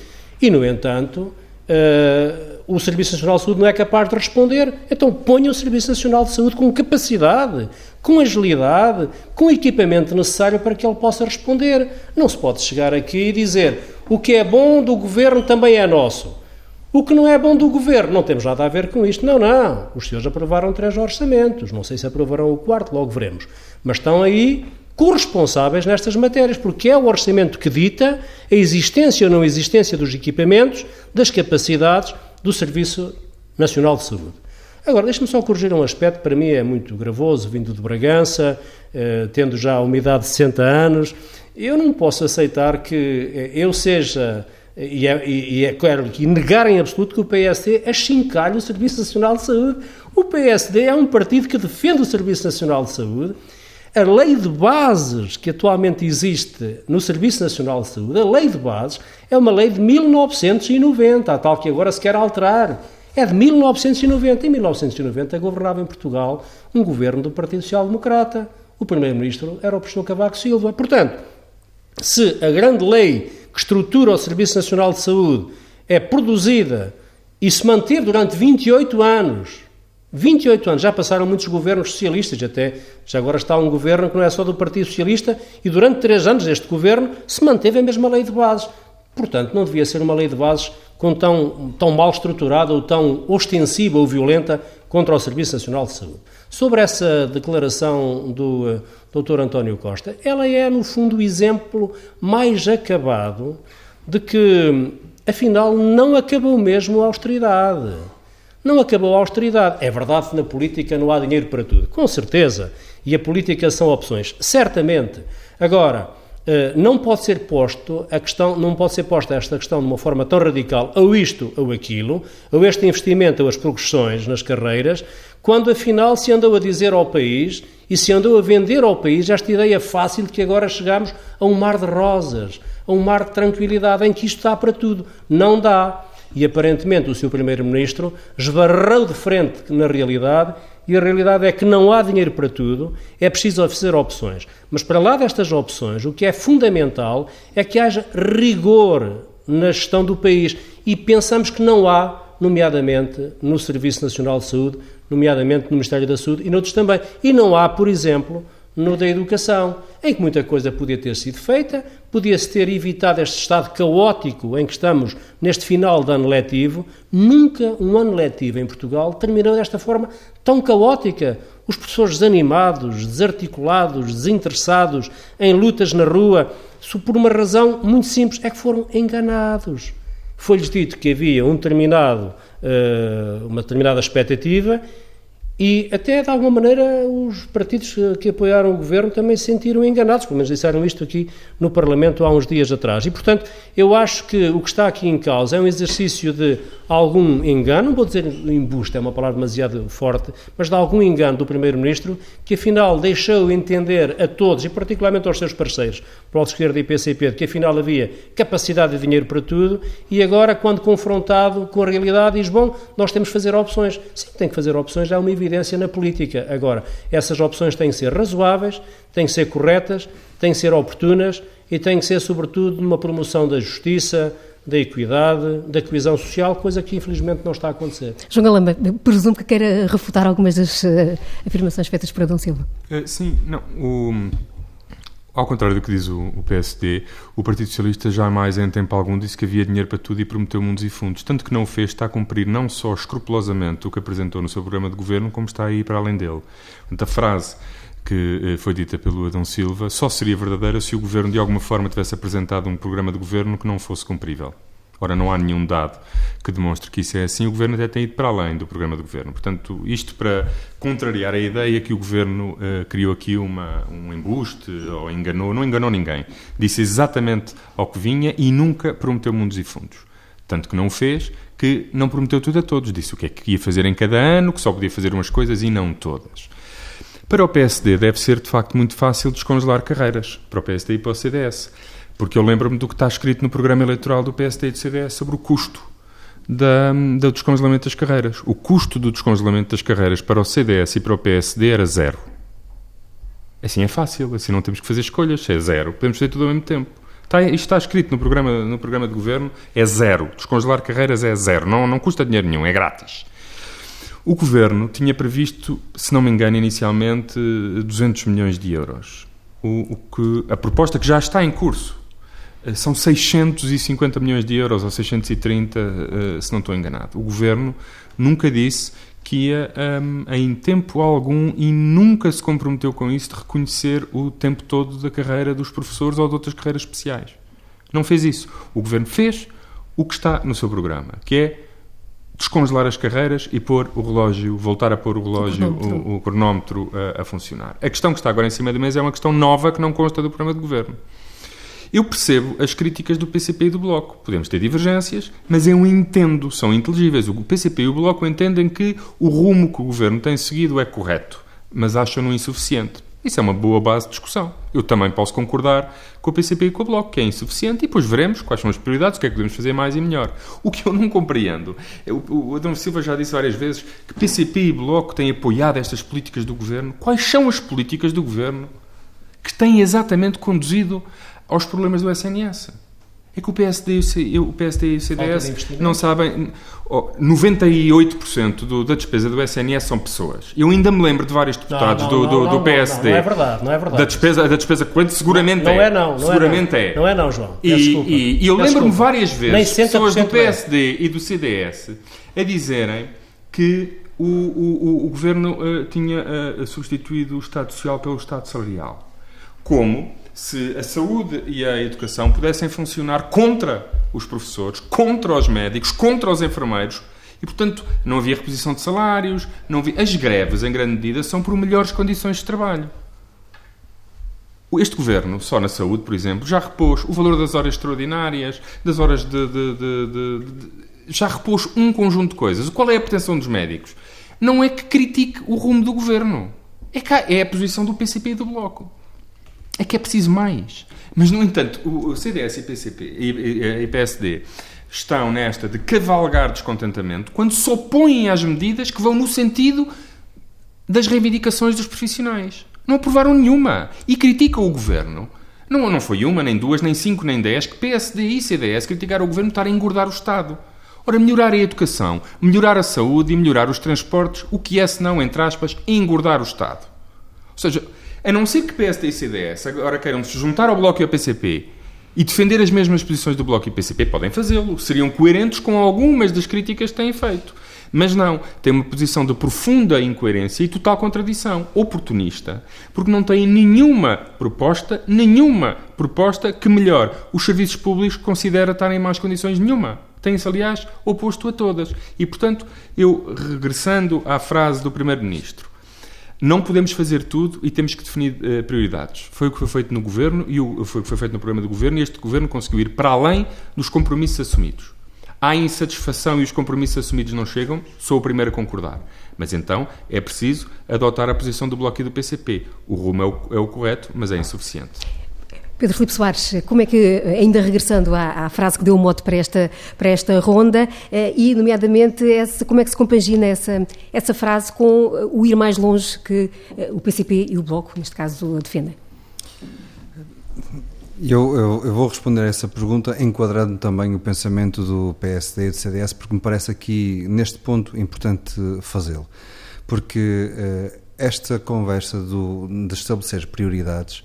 e, no entanto, uh, o Serviço Nacional de Saúde não é capaz de responder, então ponha o Serviço Nacional de Saúde com capacidade, com agilidade, com equipamento necessário para que ele possa responder. Não se pode chegar aqui e dizer o que é bom do governo também é nosso. O que não é bom do governo, não temos nada a ver com isto. Não, não. Os senhores aprovaram três orçamentos. Não sei se aprovarão o quarto, logo veremos. Mas estão aí corresponsáveis nestas matérias, porque é o orçamento que dita a existência ou não existência dos equipamentos, das capacidades do Serviço Nacional de Saúde. Agora, deixe-me só corrigir um aspecto que para mim é muito gravoso, vindo de Bragança, eh, tendo já a umidade de 60 anos. Eu não posso aceitar que eh, eu seja, e é, e é claro, que negar em absoluto que o PSD achincalhe o Serviço Nacional de Saúde. O PSD é um partido que defende o Serviço Nacional de Saúde, a lei de bases que atualmente existe no Serviço Nacional de Saúde, a lei de bases, é uma lei de 1990, a tal que agora se quer alterar. É de 1990. Em 1990 governava em Portugal um governo do Partido Social Democrata. O primeiro-ministro era o professor Cavaco Silva. Portanto, se a grande lei que estrutura o Serviço Nacional de Saúde é produzida e se manteve durante 28 anos 28 anos, já passaram muitos governos socialistas, até já agora está um governo que não é só do Partido Socialista, e durante três anos este governo se manteve a mesma lei de bases. Portanto, não devia ser uma lei de bases com tão, tão mal estruturada ou tão ostensiva ou violenta contra o Serviço Nacional de Saúde. Sobre essa declaração do uh, eh, Dr. António Costa, ela é, no fundo, o exemplo mais acabado de que, afinal, não acabou mesmo a austeridade. Não acabou a austeridade. É verdade que na política não há dinheiro para tudo, com certeza. E a política são opções, certamente. Agora, eh, não pode ser posto a questão, não pode ser posta esta questão de uma forma tão radical, ou isto ou aquilo, ou este investimento ou as progressões nas carreiras, quando afinal se andou a dizer ao país e se andou a vender ao país esta ideia fácil de que agora chegamos a um mar de rosas, a um mar de tranquilidade em que isto dá para tudo. Não dá e aparentemente o seu Primeiro-Ministro esbarrou de frente na realidade e a realidade é que não há dinheiro para tudo, é preciso fazer opções. Mas para lá destas opções, o que é fundamental é que haja rigor na gestão do país e pensamos que não há, nomeadamente no Serviço Nacional de Saúde, nomeadamente no Ministério da Saúde e noutros também. E não há, por exemplo, no da educação, em que muita coisa podia ter sido feita, podia-se ter evitado este estado caótico em que estamos neste final de ano letivo. Nunca um ano letivo em Portugal terminou desta forma tão caótica. Os professores desanimados, desarticulados, desinteressados, em lutas na rua, por uma razão muito simples, é que foram enganados. Foi-lhes dito que havia um determinado, eh, uma determinada expectativa e até, de alguma maneira, os partidos que apoiaram o governo também se sentiram enganados, pelo menos disseram isto aqui no Parlamento há uns dias atrás. E, portanto, eu acho que o que está aqui em causa é um exercício de algum engano, não vou dizer embuste, é uma palavra demasiado forte, mas de algum engano do Primeiro-Ministro, que afinal deixou entender a todos, e particularmente aos seus parceiros, Bloco de Esquerda e PCP, que afinal havia capacidade de dinheiro para tudo, e agora, quando confrontado com a realidade, diz: bom, nós temos que fazer opções. Sim, tem que fazer opções, é uma evidência na política. Agora, essas opções têm que ser razoáveis, têm que ser corretas, têm que ser oportunas e têm que ser, sobretudo, numa promoção da justiça, da equidade, da coesão social, coisa que infelizmente não está a acontecer. João Galamba, presumo que queira refutar algumas das uh, afirmações feitas por Adão Silva. Uh, sim, não. O, ao contrário do que diz o, o, PSD, o Partido Socialista jamais em tempo algum disse que havia dinheiro para tudo e prometeu mundos e fundos. Tanto que não o fez, está a cumprir não só escrupulosamente o que apresentou no seu programa de governo, como está aí para além dele. Portanto, a frase que eh, foi dita pelo Adão Silva só seria verdadeira se o governo de alguma forma tivesse apresentado um programa de governo que não fosse cumprível. Ora, não há nenhum dado que demonstre que isso é assim. O Governo até tem ido para além do programa de Governo. Portanto, isto para contrariar a ideia que o Governo uh, criou aqui uma, um embuste ou enganou. Não enganou ninguém. Disse exatamente ao que vinha e nunca prometeu mundos e fundos. Tanto que não o fez, que não prometeu tudo a todos. Disse o que é que ia fazer em cada ano, que só podia fazer umas coisas e não todas. Para o PSD deve ser, de facto, muito fácil descongelar carreiras. Para o PSD e para o CDS porque eu lembro-me do que está escrito no programa eleitoral do PSD e do CDS sobre o custo da, do descongelamento das carreiras. O custo do descongelamento das carreiras para o CDS e para o PSD era zero. Assim é fácil, assim não temos que fazer escolhas, é zero. Podemos fazer tudo ao mesmo tempo. Está, isto está escrito no programa, no programa de governo, é zero. Descongelar carreiras é zero. Não, não custa dinheiro nenhum, é grátis. O governo tinha previsto, se não me engano, inicialmente 200 milhões de euros. O, o que, a proposta que já está em curso são 650 milhões de euros, ou 630, eh, se não estou enganado. O governo nunca disse que ia, um, ehm, em tempo algum, e nunca se comprometeu com isso, de reconhecer o tempo todo da carreira dos professores ou de outras carreiras especiais. Não fez isso. O governo fez o que está no seu programa, que é descongelar as carreiras e pôr o relógio, voltar a pôr o relógio, o cronómetro, o, o cronómetro a, a funcionar. A questão que está agora em cima da mesa é uma questão nova que não consta do programa de governo. Eu percebo as críticas do PCP e do Bloco. Podemos ter divergências, mas eu entendo, são inteligíveis. O PCP e o Bloco entendem que o rumo que o governo tem seguido é correto, mas acham-no insuficiente. Isso é uma boa base de discussão. Eu também posso concordar com o PCP e com o Bloco, que é insuficiente, e depois veremos quais são as prioridades, o que é que podemos fazer mais e melhor. O que eu não compreendo, o, o Adão Silva já disse várias vezes que PCP e Bloco têm apoiado estas políticas do governo. Quais são as políticas do governo que têm exatamente conduzido aos problemas do SNS. É que o PSD e o, PSD e o CDS não sabem. Oh, 98% do, da despesa do SNS são pessoas. Eu ainda me lembro de vários deputados não, não, do, do, do, PSD. Não, é verdade, não é verdade. Da despesa, da despesa corrente, seguramente não, é. é. Não, seguramente é. Não. é não, João. E, e, e, eu lembro-me várias vezes pessoas do PSD é. e do CDS a dizerem que o, o, o governo uh, tinha uh, substituído o Estado Social pelo Estado Salarial. Como se a saúde e a educação pudessem funcionar contra os professores, contra os médicos, contra os enfermeiros. E, portanto, não havia reposição de salários, não havia... as greves, em grande medida, são por melhores condições de trabalho. Este governo, só na saúde, por exemplo, já repôs o valor das horas extraordinárias, das horas de, de, de, de já repôs um conjunto de coisas. Qual é a pretensão dos médicos? Não é que critique o rumo do governo. É, cá, é a posição do PCP e do Bloco é que é preciso mais. Mas, no entanto, o CDS e PCP e, PSD estão nesta de cavalgar descontentamento quando se opõem às medidas que vão no sentido das reivindicações dos profissionais. Não aprovaram nenhuma. E criticam o governo. Não, não foi uma, nem duas, nem cinco, nem dez, que PSD e CDS criticaram o governo estar a engordar o Estado. Ora, melhorar a educação, melhorar a saúde e melhorar os transportes, o que é, senão, entre aspas, engordar o Estado? Ou seja, a não ser que PSD e CDS agora queiram se juntar ao Bloco e ao PCP e defender as mesmas posições do Bloco e PCP, podem fazê-lo. Seriam coerentes com algumas das críticas que têm feito. Mas não, tem uma posição de profunda incoerência e total contradição, oportunista, porque não têm nenhuma proposta, nenhuma proposta que melhor os serviços públicos considera estar em más condições nenhuma. Tem-se, aliás, oposto a todas. E, portanto, eu, regressando à frase do Primeiro-Ministro, não podemos fazer tudo e temos que definir uh, prioridades. Foi o que foi feito no governo e o, foi o que foi feito no programa do governo e este governo conseguiu ir para além dos compromissos assumidos. Há insatisfação e os compromissos assumidos não chegam, sou o primeiro a concordar. Mas então é preciso adotar a posição do Bloco e do PCP. O rumo é o, é o correto, mas é insuficiente. Pedro Filipe Soares, como é que, ainda regressando à, à, frase que deu o mote para esta, para esta ronda, eh, e nomeadamente essa, como é que se compagina essa, essa frase com o ir mais longe que eh, o PCP e o Bloco, neste caso, defendem? Eu, eu, eu, vou responder a essa pergunta enquadrando também o pensamento do PSD e do CDS, porque me parece aqui, neste ponto, importante fazê-lo. Porque esta conversa do, de estabelecer prioridades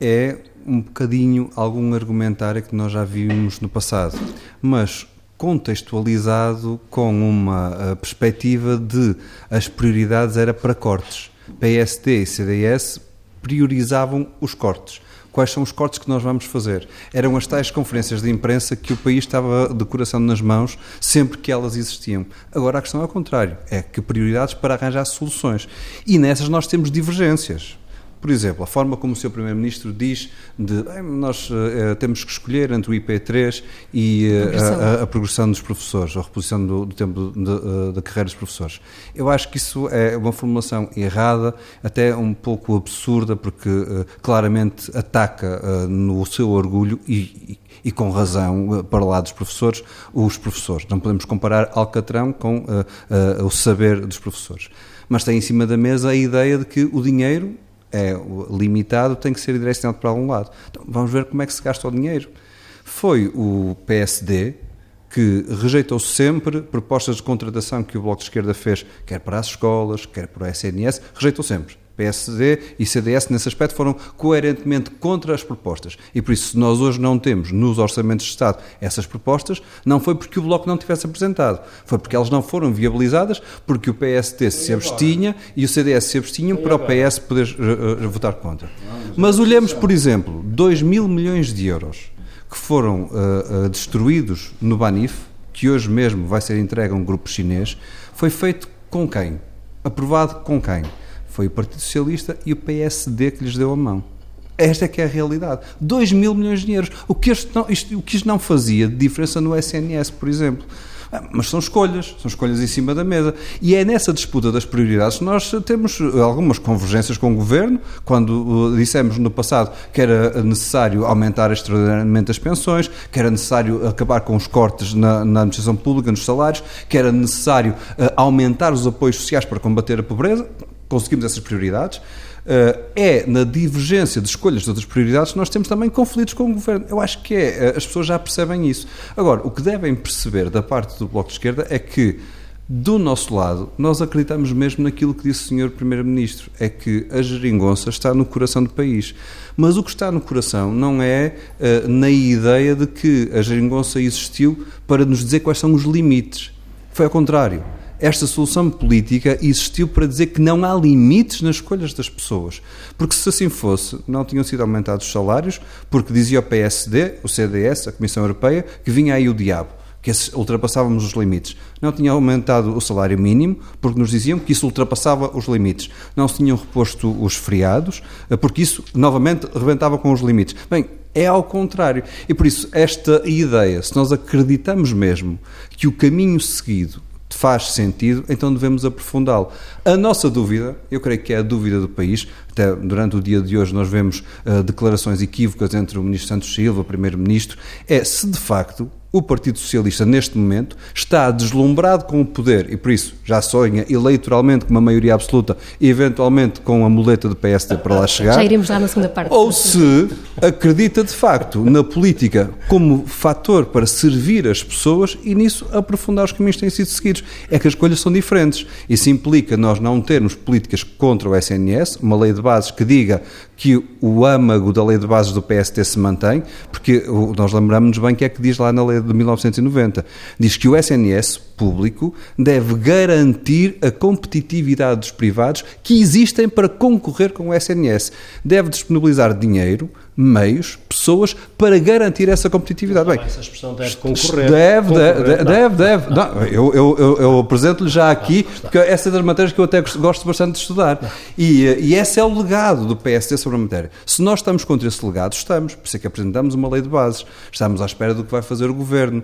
é um bocadinho algum argumentário que nós já vimos no passado, mas contextualizado com uma uh, perspectiva de as prioridades era para cortes. PSD e CDS priorizavam os cortes quais são os cortes que nós vamos fazer. Eram as tais conferências de imprensa que o país estava de coração nas mãos sempre que elas existiam. Agora a questão é ao contrário, é que prioridades para arranjar soluções. E nessas nós temos divergências. Por exemplo, a forma como o Sr. Primeiro-Ministro diz de nós uh, temos que escolher entre o IP3 e uh, a, a, a, progressão dos professores, a reposição do, do tempo uh, da carreira dos professores. Eu acho que isso é uma formulação errada, até um pouco absurda, porque claramente ataca no seu orgulho e, e com razão, para lá dos professores, os professores. Não podemos comparar Alcatrão com uh, uh, o saber dos professores. Mas tem em cima da mesa a ideia de que o dinheiro é limitado, tem que ser direcionado para algum lado. Então, vamos ver como é que se gasta o dinheiro. Foi o PSD que rejeitou sempre propostas de contratação que o Bloco de Esquerda fez, quer para as escolas, quer para o SNS, rejeitou sempre. PSD e CDS, nesse aspecto, foram coerentemente contra as propostas. E por isso, se nós hoje não temos nos orçamentos de Estado essas propostas, não foi porque o Bloco não tivesse apresentado, foi porque elas não foram viabilizadas, porque o PSD se abstinha e o CDS se abstinham para o PS poder uh, uh, votar contra. Mas olhemos, por exemplo, 2 mil milhões de euros que foram uh, destruídos no Banif, que hoje mesmo vai ser entregue a um grupo chinês, foi feito com quem? Aprovado com quem? Foi o Partido Socialista e o PSD que lhes deu a mão. Esta é que é a realidade. 2 mil milhões de euros. O que, isto não, isto, o que isto não fazia de diferença no SNS, por exemplo. Ah, mas são escolhas, são escolhas em cima da mesa. E é nessa disputa das prioridades que nós temos algumas convergências com o Governo, quando uh, dissemos no passado que era necessário aumentar extraordinariamente as pensões, que era necessário acabar com os cortes na, na administração pública, nos salários, que era necessário uh, aumentar os apoios sociais para combater a pobreza conseguimos essas prioridades, eh, é na divergência de escolhas de outras prioridades que nós temos também conflitos com o governo. Eu acho que é, eh, as pessoas já percebem isso. Agora, o que devem perceber da parte do Bloco de Esquerda é que, do nosso lado, nós acreditamos mesmo naquilo que disse o Sr. Primeiro-Ministro, é que a geringonça está no coração do país. Mas o que está no coração não é uh, na ideia de que a geringonça existiu para nos dizer quais são os limites. Foi ao contrário esta solução política existiu para dizer que não há limites nas escolhas das pessoas. Porque se assim fosse, não tinham sido aumentados os salários, porque dizia o PSD, o CDS, a Comissão Europeia, que vinha aí o diabo que ultrapassávamos os limites. Não tinha aumentado o salário mínimo, porque nos diziam que isso ultrapassava os limites. Não se tinham reposto os feriados, porque isso, novamente, rebentava com os limites. Bem, é ao contrário. E por isso, esta ideia, se nós acreditamos mesmo que o caminho seguido faz sentido, então devemos aprofundá-lo. A nossa dúvida, eu creio que é a dúvida do país, até durante o dia de hoje nós vemos uh, declarações equívocas entre o Ministro Santos Silva, o Primeiro-Ministro, é se de facto o Partido Socialista, neste momento, está deslumbrado com o poder e, por isso, já sonha eleitoralmente com uma maioria absoluta e, eventualmente, com a muleta do PSD para lá chegar. Já iremos lá na segunda parte. Ou se acredita, de facto, na política como fator para servir as pessoas e, nisso, aprofundar os caminhos que têm sido seguidos. É que as escolhas são diferentes. Isso implica nós não termos políticas contra o SNS, uma lei de bases que diga que o âmago da lei de bases do PST se mantém, porque nós lembramos-nos bem que é que diz lá na lei de 1990. Diz que o SNS público deve garantir a competitividade dos privados que existem para concorrer com o SNS. Deve disponibilizar dinheiro, meios, pessoas para garantir essa competitividade. Bem, essa expressão deve concorrer. Deve, concorrer, deve, deve, deve. Não, eu, eu, eu, eu apresento-lhe já aqui, porque essa é das matérias que eu até gosto bastante de estudar. E, e esse é o legado do PSD sobre a matéria. Se nós estamos contra esse legado, estamos. Por isso é que apresentamos uma lei de bases. Estamos à espera do que vai fazer o Governo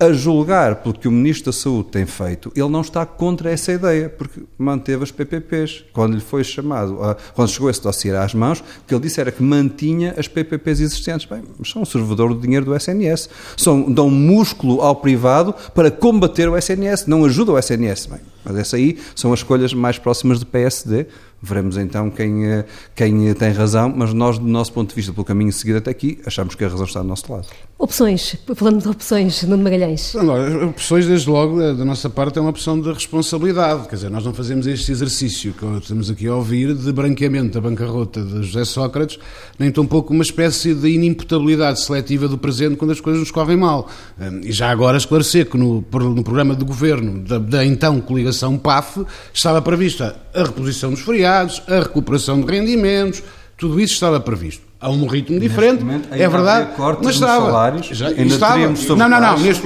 a julgar pelo que o Ministro da Saúde tem feito, ele não está contra essa ideia, porque manteve as PPPs. Quando lhe foi chamado, a, quando chegou esse dossiê às mãos, o que ele disse era que mantinha as PPPs existentes. Bem, mas são um servidor do dinheiro do SNS. São, dão músculo ao privado para combater o SNS, não ajudam o SNS. Bem, Mas essa aí são as escolhas mais próximas do PSD. Veremos então quem, eh, quem tem razão, mas nós, do nosso ponto de vista, pelo caminho seguido até aqui, achamos que a razão está do nosso lado. Opções, falando de opções, Nuno Magalhães. Não, opções, desde logo, da nossa parte, é uma opção de responsabilidade. Quer dizer, nós não fazemos este exercício que estamos aqui a ouvir de branqueamento da bancarrota de José Sócrates, nem tampouco uma espécie de inimputabilidade seletiva do presente quando as coisas nos correm mal. Hum, e já agora esclarecer que no, no programa de governo da, da então coligação PAF estava prevista a reposição dos feriados, a recuperação de rendimentos, tudo isso estava previsto a um ritmo diferente, momento, é verdade, mas estava. Salários, já, estava. Não, não, não, neste,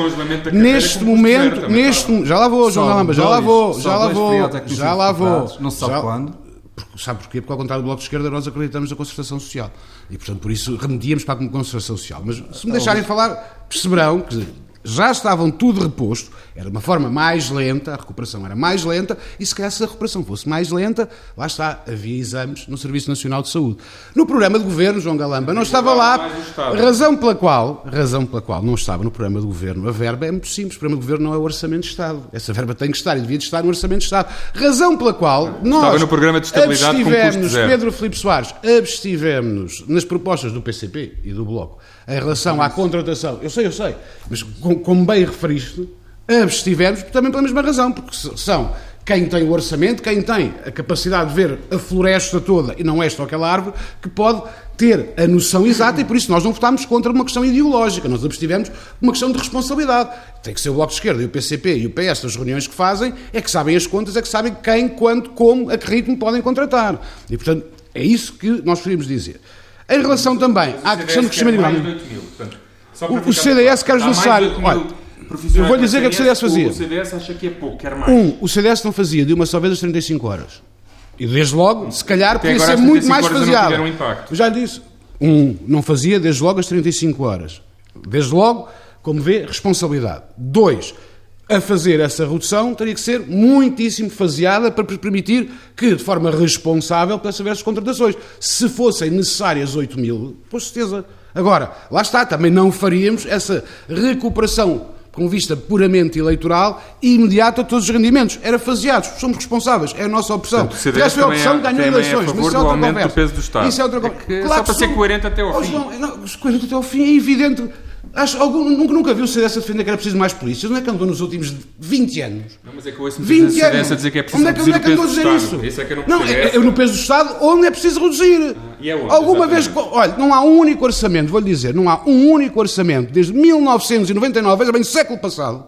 neste momento, neste, já lá vou, João Galamba, já lá vou, já lá vou, já lá vou. Não se sabe quando. Sabe porquê? Porque ao contrário do Bloco de Esquerda nós acreditamos na concertação social. E portanto por isso remediamos para a concertação social. Mas se me deixarem falar, perceberão que já estavam tudo reposto, era uma forma mais lenta, a recuperação era mais lenta, e se calhar se a recuperação fosse mais lenta, lá está, havia exames no Serviço Nacional de Saúde. No programa de governo, João Galamba, não estava lá, razão pela qual, razão pela qual não estava no programa de governo, a verba é muito simples, o programa de governo não é o Orçamento de Estado, essa verba tem que estar e devia de estar no Orçamento de Estado. Razão pela qual nós estava no programa de estabilidade abstivemos, Pedro Filipe Soares, abstivemos nas propostas do PCP e do Bloco, em relação à contratação, eu sei, eu sei, mas como bem referiste, abstivemos também pela mesma razão, porque são quem tem o orçamento, quem tem a capacidade de ver a floresta toda e não esta ou aquela árvore, que pode ter a noção exata e por isso nós não votámos contra uma questão ideológica, nós abstivemos uma questão de responsabilidade. Tem que ser o Bloco de Esquerda e o PCP e o PS nas reuniões que fazem, é que sabem as contas, é que sabem quem, quando, como, a que ritmo podem contratar. E portanto, é isso que nós queríamos dizer. Em relação também à questão do crescimento económico. O, o CDS quer necessário. Olha, eu vou dizer o que, é que o CDS fazia. O CDS acha que é pouco, quer mais. Um, o CDS não fazia de uma só vez as 35 horas. E desde logo, se calhar, podia ser muito mais faseado. Um já disse. Um, não fazia desde logo as 35 horas. Desde logo, como vê, responsabilidade. Dois, a fazer essa redução teria que ser muitíssimo faseada para permitir que, de forma responsável, pudesse haver as contratações. Se fossem necessárias 8 mil, com certeza. Agora, lá está, também não faríamos essa recuperação com vista puramente eleitoral e imediata a todos os rendimentos. Era faseados, somos responsáveis, é a nossa opção. Portanto, Aliás, foi a opção, ganhou é eleições, é mas isso é outra conversa. Do peso do Estado. Isso é outra conversa. É claro só para ser coerente até ao fim. Não, não, coerente até ao fim é evidente Acho, algum, nunca, nunca viu o CDS a defender que era preciso mais polícias. Onde é que andou nos últimos 20 anos? Não, mas é que eu ouço 20 anos. CDS a dizer que é preciso onde é que, onde é que andou a dizer isso? isso é que eu não, não é, é, no peso do Estado onde é preciso reduzir. Ah, e é onde, Alguma exatamente. vez, olha, não há um único orçamento, vou-lhe dizer, não há um único orçamento desde 1999, veja bem, século passado,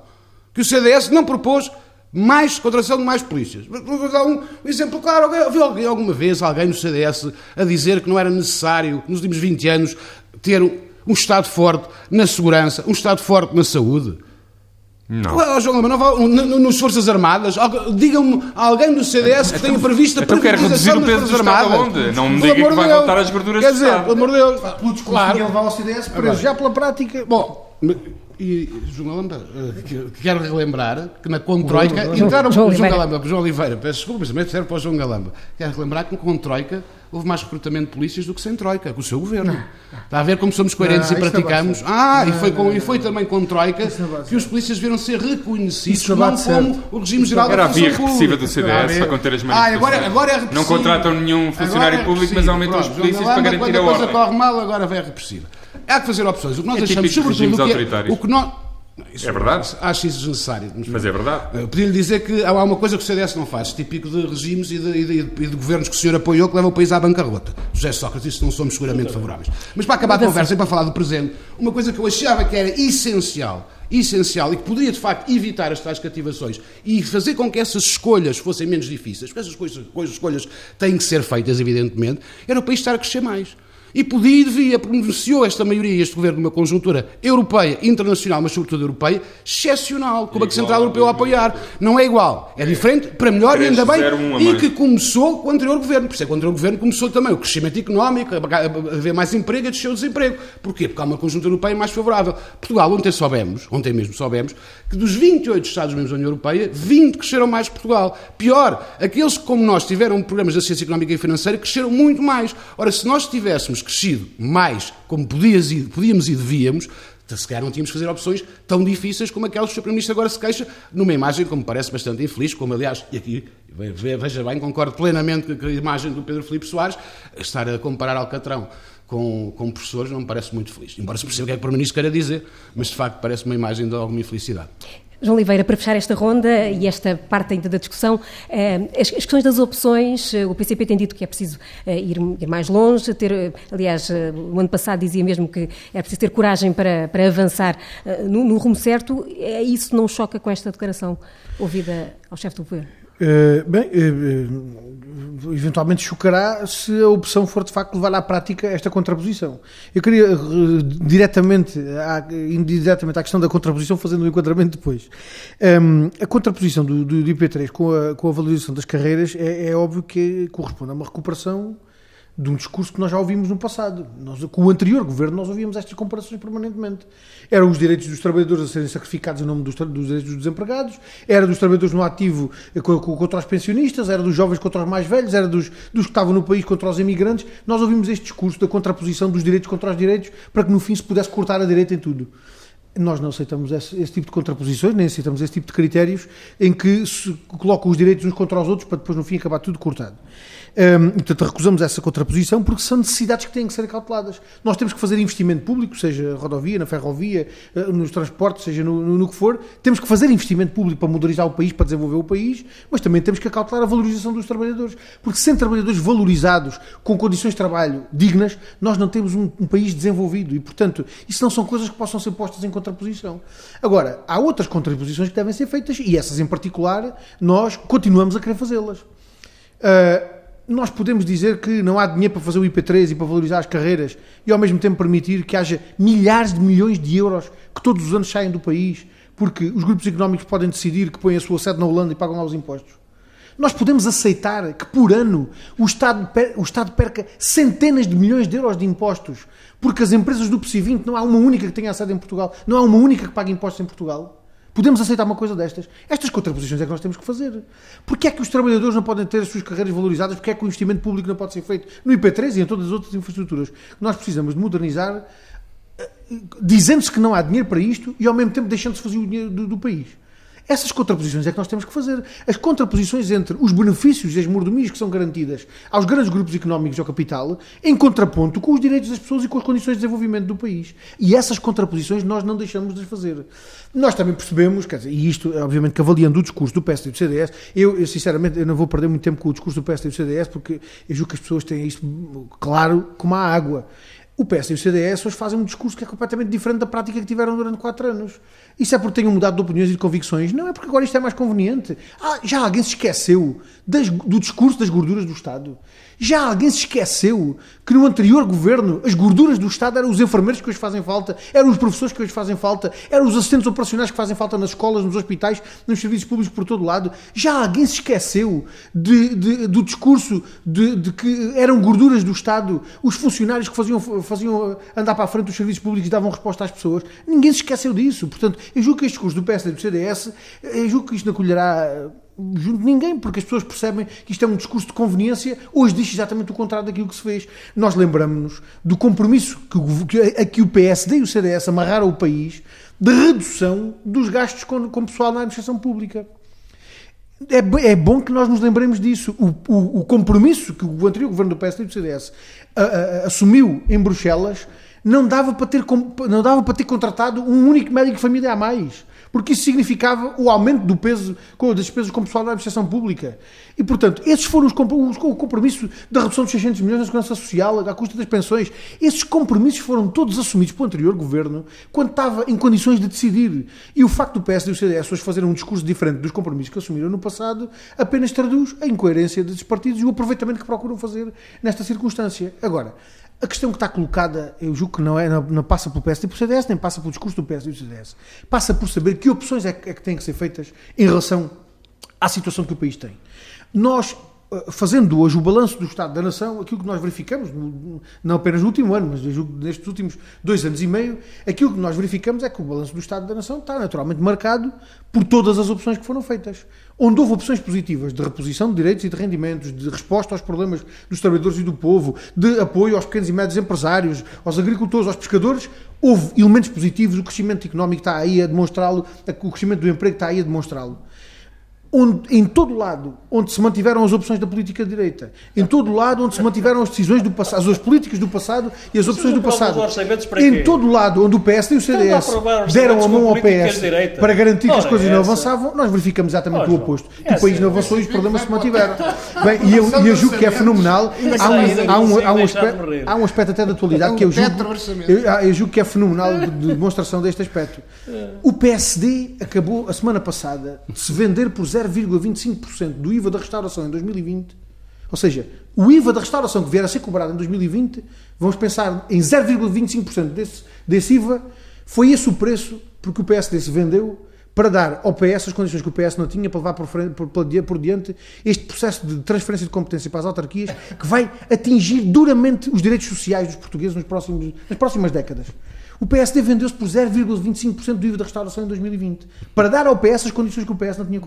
que o CDS não propôs mais contratação de mais polícias. Vou dar um exemplo claro. Havia alguma vez alguém no CDS a dizer que não era necessário, nos últimos 20 anos, ter um Estado forte na segurança, um Estado forte na saúde. Não. João Lama, não nas Forças Armadas, digam-me alguém do CDS que tenha previsto a então quer reduzir o peso das Forças Armadas. Onde? Não me diga que vai Deus. voltar às gorduras Quer dizer, pelo amor de Deus, claro. levar ao CDS preso, já pela prática. Bom, e João Galamba, eh, quero relembrar que na Controika entraram João, João Galamba, João Oliveira, peço desculpa, mas serve para o João Galamba. Quero relembrar que com Controika houve mais recrutamento de polícias do que sem Troika, com o seu governo. Não. Está a ver como somos coerentes não, e praticamos. Ah, não, e, foi com, e foi também com Troika que os polícias viram ser reconhecidos não como o regime geral Era da a via repressiva do CDS para conter as manifestações. Ah, agora, agora é Não contratam nenhum funcionário é público, mas aumentam os polícias para garantir a ordem. Quando a coisa corre mal, agora vai a repressiva. Há que fazer opções. O que nós é achamos, sobretudo, o que é, o que nós isso, é verdade. Acho isso desnecessário. Mas, mas é verdade. Podia-lhe dizer que há uma coisa que o CDS não faz, típico de regimes e de, e, de, e de, governos que o senhor apoiou que levam o país à bancarrota. José Sócrates, isso não somos seguramente favoráveis. Mas para acabar a conversa e para falar do presente, uma coisa que eu achava que era essencial, essencial e que poderia de facto evitar as tais cativações e fazer com que essas escolhas fossem menos difíceis, porque essas coisas, coisas escolhas têm que ser feitas, evidentemente, era o país estar a crescer mais. E podia e devia, porque beneficiou esta maioria, este governo, numa conjuntura europeia, internacional, mas sobretudo europeia, excepcional, com o Banco Central Europeu a apoiar. Não é igual, é diferente, para melhor e ainda bem, e que começou com o anterior governo. Por isso é que o anterior governo começou também o crescimento económico, a haver mais emprego, a descer o desemprego. Porquê? Porque há uma conjuntura europeia mais favorável. Portugal, ontem soubemos, ontem mesmo soubemos, que dos 28 Estados-membros da União Europeia, 20 cresceram mais que Portugal. Pior, aqueles que, como nós, tiveram programas de assistência económica e financeira, cresceram muito mais. Ora, se nós tivéssemos crescido mais, como podíamos e devíamos, Se calhar não tínhamos de fazer opções tão difíceis como aquelas que o Sr. Primeiro-Ministro agora se queixa, numa imagem que me parece bastante infeliz, como aliás, e aqui veja bem, concordo plenamente com a imagem do Pedro Filipe Soares, estar a comparar Alcatrão com, com professores não me parece muito feliz. Embora se perceba o que é que o Primeiro-Ministro queira dizer, mas de facto parece uma imagem de alguma infelicidade. João Oliveira, para fechar esta ronda e esta parte ainda da discussão, eh, as, questões das opções, eh, o PCP tem dito que é preciso eh, ir, mais longe, ter, aliás, o ano passado dizia mesmo que é preciso ter coragem para, para avançar no, no rumo certo, isso não choca com esta declaração ouvida ao chefe do governo? Uh, bem, uh, eventualmente chocará se a opção for de facto levar à prática esta contraposição. Eu queria uh, diretamente, à, indiretamente à questão da contraposição, fazendo um enquadramento depois. Um, a contraposição do, do, do IP3 com a, com a valorização das carreiras é, é óbvio que corresponde a uma recuperação de um discurso que nós já ouvimos no passado. Nós, com o anterior governo, nós ouvíamos estas comparações permanentemente. Eram os direitos dos trabalhadores a serem sacrificados em nome dos, dos direitos dos desempregados, era dos trabalhadores no ativo eh, contra os pensionistas, era dos jovens contra os mais velhos, era dos, dos que estavam no país contra os imigrantes. Nós ouvimos este discurso da contraposição dos direitos contra os direitos para que no fim se pudesse cortar a direita em tudo. Nós não aceitamos esse, esse, tipo de contraposições, nem aceitamos esse tipo de critérios em que se colocam os direitos uns contra os outros para depois no fim acabar tudo cortado. Um, portanto, recusamos essa contraposição porque são necessidades que têm que ser cauteladas. Nós temos que fazer investimento público, seja rodovia, na ferrovia, eh, nos transportes, seja no, no, no, que for. Temos que fazer investimento público para modernizar o país, para desenvolver o país, mas também temos que acautelar a valorização dos trabalhadores. Porque sem trabalhadores valorizados, com condições de trabalho dignas, nós não temos um, um país desenvolvido. E, portanto, isso não são coisas que possam ser postas em contraposição. Agora, há outras contraposições que devem ser feitas e essas em particular nós continuamos a querer fazê-las. Uh, nós podemos dizer que não há dinheiro para fazer o IP3 e para valorizar as carreiras e ao mesmo tempo permitir que haja milhares de milhões de euros que todos os anos saem do país porque os grupos económicos podem decidir que põem a sua sede na Holanda e pagam lá os impostos. Nós podemos aceitar que por ano o Estado, o Estado perca centenas de milhões de euros de impostos porque as empresas do PSI 20 não há uma única que tenha sede em Portugal, não há uma única que pague impostos em Portugal. Podemos aceitar uma coisa destas? Estas contraposições é que nós temos que fazer. Porquê é que os trabalhadores não podem ter as suas carreiras valorizadas? Porquê é que o investimento público não pode ser feito no IP3 e em todas as outras infraestruturas nós precisamos de modernizar, eh, dizendo-se que não há dinheiro para isto e ao mesmo tempo deixando-se fazer o dinheiro do, do país? Essas contraposições é que nós temos que fazer. As contraposições entre os benefícios e as mordomias que são garantidas aos grandes grupos económicos e ao capital, em contraponto com os direitos das pessoas e com as condições de desenvolvimento do país. E essas contraposições nós não deixamos de fazer. Nós também percebemos, quer dizer, e isto, obviamente, que avaliando o discurso do PSD e do CDS, eu, eu, sinceramente, eu não vou perder muito tempo com o discurso do PSD e do CDS, porque eu julgo que as pessoas têm isto claro como a água. O PS e o CDS hoje fazem um discurso que é completamente diferente da prática que tiveram durante quatro anos. Isso é porque tenham mudado de opiniões e de convicções? Não, é porque agora isto é mais conveniente. Ah, já alguém se esqueceu das, do discurso das gorduras do Estado? Já alguém se esqueceu que no anterior governo as gorduras do Estado eram os enfermeiros que hoje fazem falta, eram os professores que hoje fazem falta, eram os assistentes operacionais que fazem falta nas escolas, nos hospitais, nos serviços públicos por todo lado? Já alguém se esqueceu de, de, do discurso de, de, que eram gorduras do Estado os funcionários que faziam, faziam andar para a frente os serviços públicos e davam resposta às pessoas? Ninguém se esqueceu disso. Portanto, eu julgo que este discurso do PSD e do CDS, eu julgo que isto não colherá junto de ninguém, porque as pessoas percebem que isto é um discurso de conveniência, hoje diz exatamente o contrário daquilo que se fez. Nós lembramos-nos do compromisso que, a que o PSD e o CDS amarraram o país de redução dos gastos com, com pessoal na administração pública. É, é, bom que nós nos lembremos disso. O, o, o, compromisso que o anterior governo do PSD e do CDS a, a, assumiu em Bruxelas não dava, para ter, não dava para ter contratado um único médico de família a mais porque isso significava o aumento do peso das despesas com pessoal da administração pública. E, portanto, esses foram os, os, o compromisso da redução dos 600 milhões na segurança social, à custa das pensões. Esses compromissos foram todos assumidos pelo anterior governo quando estava em condições de decidir. E o facto do PS e do CDS hoje fazerem um discurso diferente dos compromissos que assumiram no passado apenas traduz a incoerência desses partidos e o aproveitamento que procuram fazer nesta circunstância. Agora, a questão que está colocada, eu julgo que não, é, não, não passa pelo PS e pelo CDS, nem passa pelo discurso do PS e do CDS. Passa por saber que opções é que, é que têm que ser feitas em relação à situação que o país tem. Nós eh, fazendo hoje o balanço do Estado da Nação, aquilo que nós verificamos, não apenas no último ano, mas nestes últimos dois anos e meio, aquilo que nós verificamos é que o balanço do Estado da Nação está naturalmente marcado por todas as opções que foram feitas. Onde houve opções positivas de reposição de direitos e de rendimentos, de resposta aos problemas dos trabalhadores e do povo, de apoio aos pequenos e médios empresários, aos agricultores, aos pescadores, houve elementos positivos, o crescimento económico está aí a demonstrá-lo, o crescimento do emprego está aí a demonstrá-lo onde, em todo lado onde se mantiveram as opções da política de direita, em todo lado onde se mantiveram as decisões do passado, as políticas do passado e as opções do passado, em todo lado onde o PS e o CDS deram a mão ao PS para garantir que as coisas não avançavam, nós verificamos exatamente o oposto. O país não avançou e os problemas se mantiveram. Bem, e eu, e eu julgo que é fenomenal. Há um, há um, há um, aspecto, há um aspecto até da atualidade que eu julgo, eu, eu julgo que é fenomenal de demonstração deste aspecto. O PSD acabou a semana passada de se vender por 0 0,25% do IVA da restauração em 2020, ou seja, o IVA da restauração que vier a ser cobrado em 2020, vamos pensar em 0,25% desse, desse IVA, foi esse o preço porque o PSD se vendeu para dar ao PS as condições que o PS não tinha para levar por, frente, por, por diante este processo de transferência de competência para as autarquias que vai atingir duramente os direitos sociais dos portugueses nos próximos, nas próximas décadas. O PSD vendeu-se por 0,25% do IVA da restauração em 2020 para dar ao PS as condições que o PS não tinha,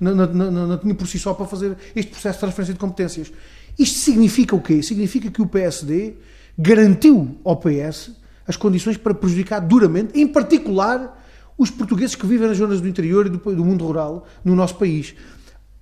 não, não, não, tinha por si só para fazer este processo de transferência de competências. Isto significa o quê? Significa que o PSD garantiu ao PS as condições para prejudicar duramente, em particular, os portugueses que vivem nas zonas do interior e do, do mundo rural no nosso país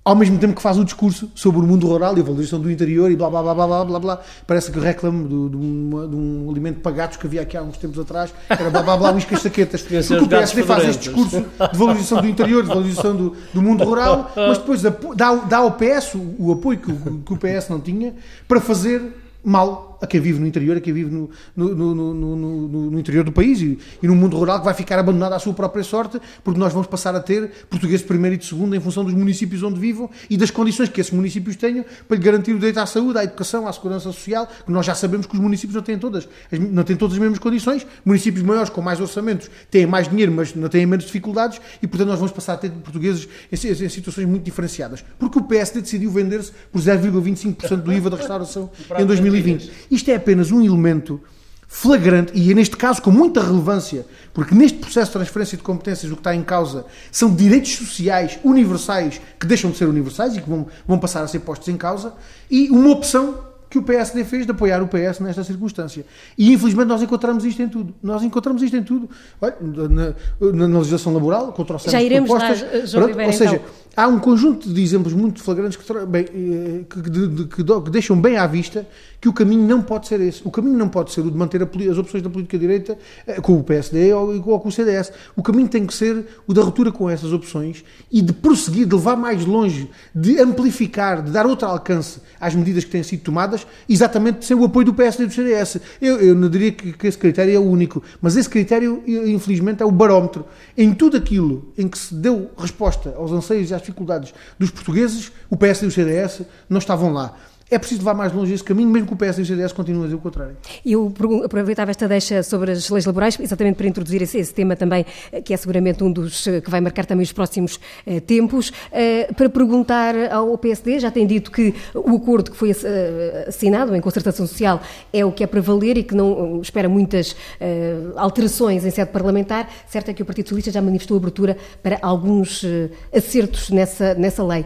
ao mesmo tempo que faz o discurso sobre o mundo rural e a valorização do interior e blá blá blá blá blá blá, blá. parece que reclama de, de, um, de um alimento para gatos que havia aqui há uns tempos atrás, era blá blá blá, uíscas saquetas. Porque o PSD faz este discurso de valorização do interior, de valorização do, do mundo rural, mas depois dá, dá ao PS o, o apoio que o, que o PS não tinha para fazer mal a quem vive no interior, a quem vive no, no, no, no interior do país e, e, no mundo rural que vai ficar abandonado à sua própria sorte, porque nós vamos passar a ter português de primeiro e de segundo em função dos municípios onde vivam e das condições que esses municípios tenham para lhe garantir o direito à saúde, à educação, à segurança social, que nós já sabemos que os municípios não têm todas, não têm todas as mesmas condições. Municípios maiores, com mais orçamentos, têm mais dinheiro, mas não têm menos dificuldades e, portanto, nós vamos passar a ter portugueses em, em situações muito diferenciadas. Porque o PSD decidiu vender-se por 0,25% do IVA da restauração em 2020. Isto é apenas um elemento flagrante, e é neste caso com muita relevância, porque neste processo de transferência de competências o que está em causa são direitos sociais universais que deixam de ser universais e que vão, vão passar a ser postos em causa, e uma opção que o PSD fez de apoiar o PS nesta circunstância. E infelizmente nós encontramos isto em tudo. Nós encontramos isto em tudo. Olha, na, na legislação laboral, contra o Já iremos propostas. Lá, João Ribeiro, ou seja, então há um conjunto de exemplos muito flagrantes que, bem, eh, que, que, que, deixam bem à vista que o caminho não pode ser esse. O caminho não pode ser o de manter a, as opções da política direita eh, com o PSD ou, ou, com o CDS. O caminho tem que ser o da ruptura com essas opções e de prosseguir, de levar mais longe, de amplificar, de dar outro alcance às medidas que têm sido tomadas, exatamente sem o apoio do PSD e do CDS. Eu, eu não diria que, que esse critério é o único, mas esse critério, infelizmente, é o barómetro. Em tudo aquilo em que se deu resposta aos anseios e às dificuldades dos portugueses, o PS e o CDS não estavam lá é preciso levar mais longe esse caminho, mesmo que o PS e o CDS continuem a dizer o contrário. Eu aproveitava esta deixa sobre as leis laborais, exatamente para introduzir esse, esse, tema também, eh, que é seguramente um dos eh, que vai marcar também os próximos eh, tempos, eh, para perguntar ao PSD, já tem dito que o acordo que foi eh, assinado em concertação social é o que é para valer e que não espera muitas eh, alterações em sede parlamentar, certo é que o Partido Socialista já manifestou abertura para alguns acertos nessa, nessa lei.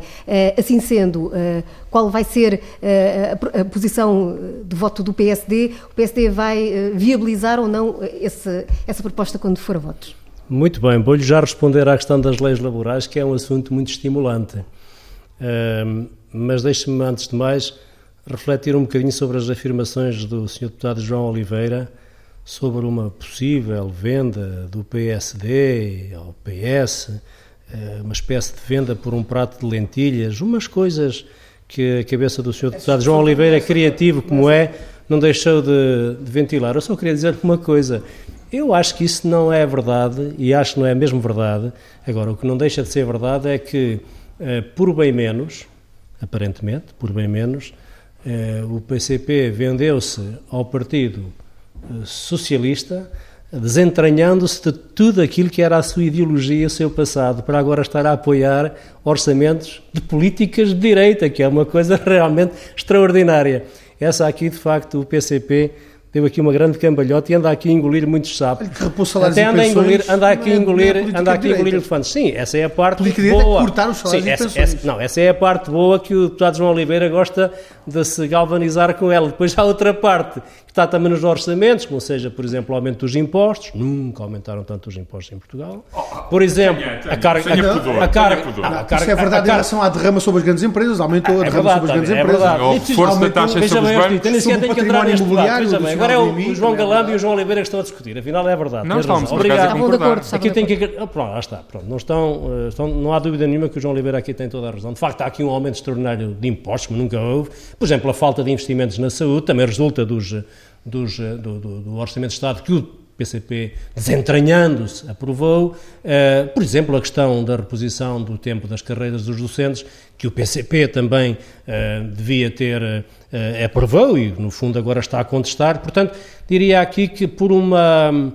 assim sendo, qual vai ser a, a, posição de voto do PSD, o PSD vai eh, viabilizar ou não esse, essa proposta quando for a votos? Muito bem, vou-lhe já responder à questão das leis laborais, que é um assunto muito estimulante. Uh, mas deixe-me, antes de mais, refletir um bocadinho sobre as afirmações do Sr. Deputado João Oliveira sobre uma possível venda do PSD ao PS, eh, uma espécie de venda por um prato de lentilhas, umas coisas que a cabeça do Sr. Deputado João Oliveira, criativo como é, não deixou de, de, ventilar. Eu só queria dizer uma coisa. Eu acho que isso não é verdade e acho que não é mesmo verdade. Agora, o que não deixa de ser verdade é que, eh, por bem menos, aparentemente, por bem menos, eh, o PCP vendeu-se ao Partido eh, Socialista desentranhando-se de tudo aquilo que era a sua ideologia, o seu passado, para agora estar a apoiar orçamentos de políticas de direita, que é uma coisa realmente extraordinária. Essa aqui, de facto, o PCP deu aqui uma grande cambalhota e anda aqui a engolir muitos sapos. Até anda a engolir, anda aqui a é engolir, anda aqui a engolir elefantes. Sim, essa é a parte política boa. É cortar os salários Sim, essa, essa, não, essa é a parte boa que o deputado João Oliveira gosta de se galvanizar com ela. Depois há outra parte está também nos orçamentos, como seja, por exemplo, o aumento dos impostos. Nunca aumentaram tanto os impostos em Portugal. Por exemplo, a carga... A carga... Isso é verdade em relação à derrama sobre as grandes empresas. Aumentou a é derrama sobre as grandes é empresas. O força da taxa sobre os bancos. Sobre o património imobiliário. Agora é o João Galamba e o João Oliveira que estão a discutir. Afinal, é verdade. Não estamos, Obrigado. Estavam de acordo. Aqui tem que... Pronto, lá está. Pronto, não, estão, estão, não há dúvida nenhuma que o João Oliveira aqui tem toda a razão. De facto, há aqui um aumento extraordinário de impostos, como nunca houve. Por exemplo, a falta de investimentos na saúde também resulta dos, dos, do, do, do Orçamento de Estado que o PCP, desentranhando-se, aprovou. Uh, por exemplo, a questão da reposição do tempo das carreiras dos docentes, que o PCP também uh, devia ter, uh, aprovou e, no fundo, agora está a contestar. Portanto, diria aqui que por uma,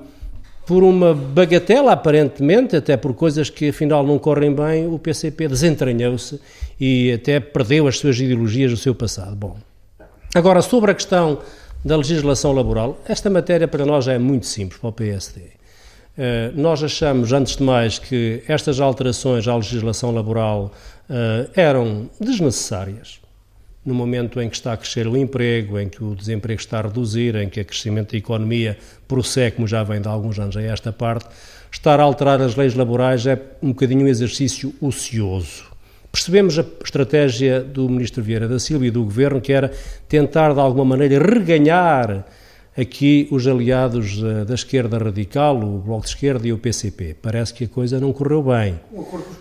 por uma bagatela, aparentemente, até por coisas que afinal não correm bem, o PCP desentranhou-se e até perdeu as suas ideologias do seu passado. Bom, agora, sobre a questão da legislação laboral, esta matéria para nós é muito simples para o PSD. Eh, nós achamos, antes de mais, que estas alterações à legislação laboral uh, eram desnecessárias. No momento em que está a crescer o emprego, em que o desemprego está a reduzir, em que o crescimento da economia prossegue, como já vem de alguns anos a esta parte, estar a alterar as leis laborais é um bocadinho um exercício ocioso. Percebemos a estratégia do Ministro Vieira da Silva e do Governo, que era tentar, de alguma maneira, reganhar aqui os aliados eh, da esquerda radical, o Bloco de Esquerda e o PCP. Parece que a coisa não correu bem.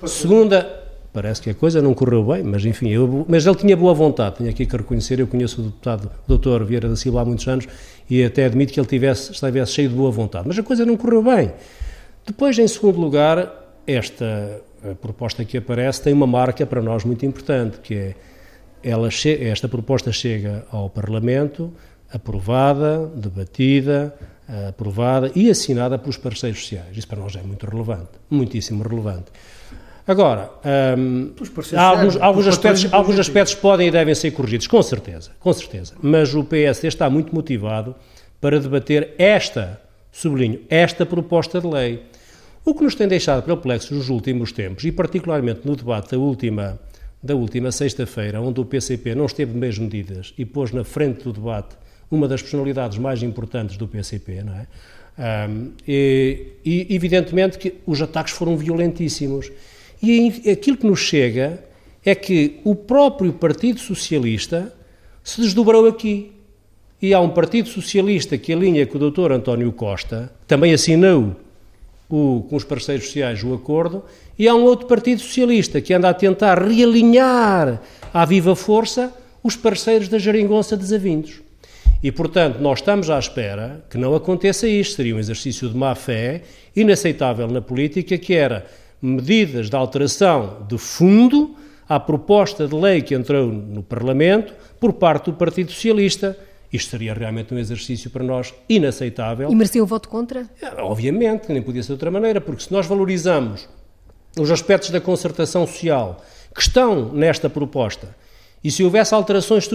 Segunda, parece que a coisa não correu bem, mas enfim, eu, mas ele tinha boa vontade, tenho aqui que reconhecer, eu conheço o deputado Dr. Vieira da Silva há muitos anos e até admito que ele tivesse, estivesse cheio de boa vontade, mas a coisa não correu bem. Depois, em segundo lugar, esta a proposta que aparece tem uma marca para nós muito importante, que é ela esta proposta chega ao Parlamento aprovada, debatida, aprovada e assinada pelos parceiros sociais. Isso para nós é muito relevante, muitíssimo relevante. Agora, hum, alguns, alguns, aspectos, alguns aspectos podem e devem ser corrigidos, com certeza, com certeza. Mas o PSD está muito motivado para debater esta, sublinho, esta proposta de lei. O que nos tem deixado perplexos nos últimos tempos, e particularmente no debate da última, da última sexta-feira, onde o PCP não esteve meias medidas e pôs na frente do debate uma das personalidades mais importantes do PCP, não é? Um, e, e, evidentemente que os ataques foram violentíssimos. E aquilo que nos chega é que o próprio Partido Socialista se desdobrou aqui. E há um Partido Socialista que alinha com o Dr. António Costa, também assinou o, com os parceiros sociais o acordo, e há um outro Partido Socialista que anda a tentar realinhar à viva força os parceiros da geringonça desavindos. E, portanto, nós estamos à espera que não aconteça isto. Seria um exercício de má-fé inaceitável na política, que era medidas de alteração de fundo à proposta de lei que entrou no Parlamento por parte do Partido Socialista, isto seria realmente um exercício para nós inaceitável. E merecia o voto contra? É, obviamente, nem podia ser de outra maneira, porque se nós valorizamos os aspectos da concertação social que estão nesta proposta, e se houvesse alterações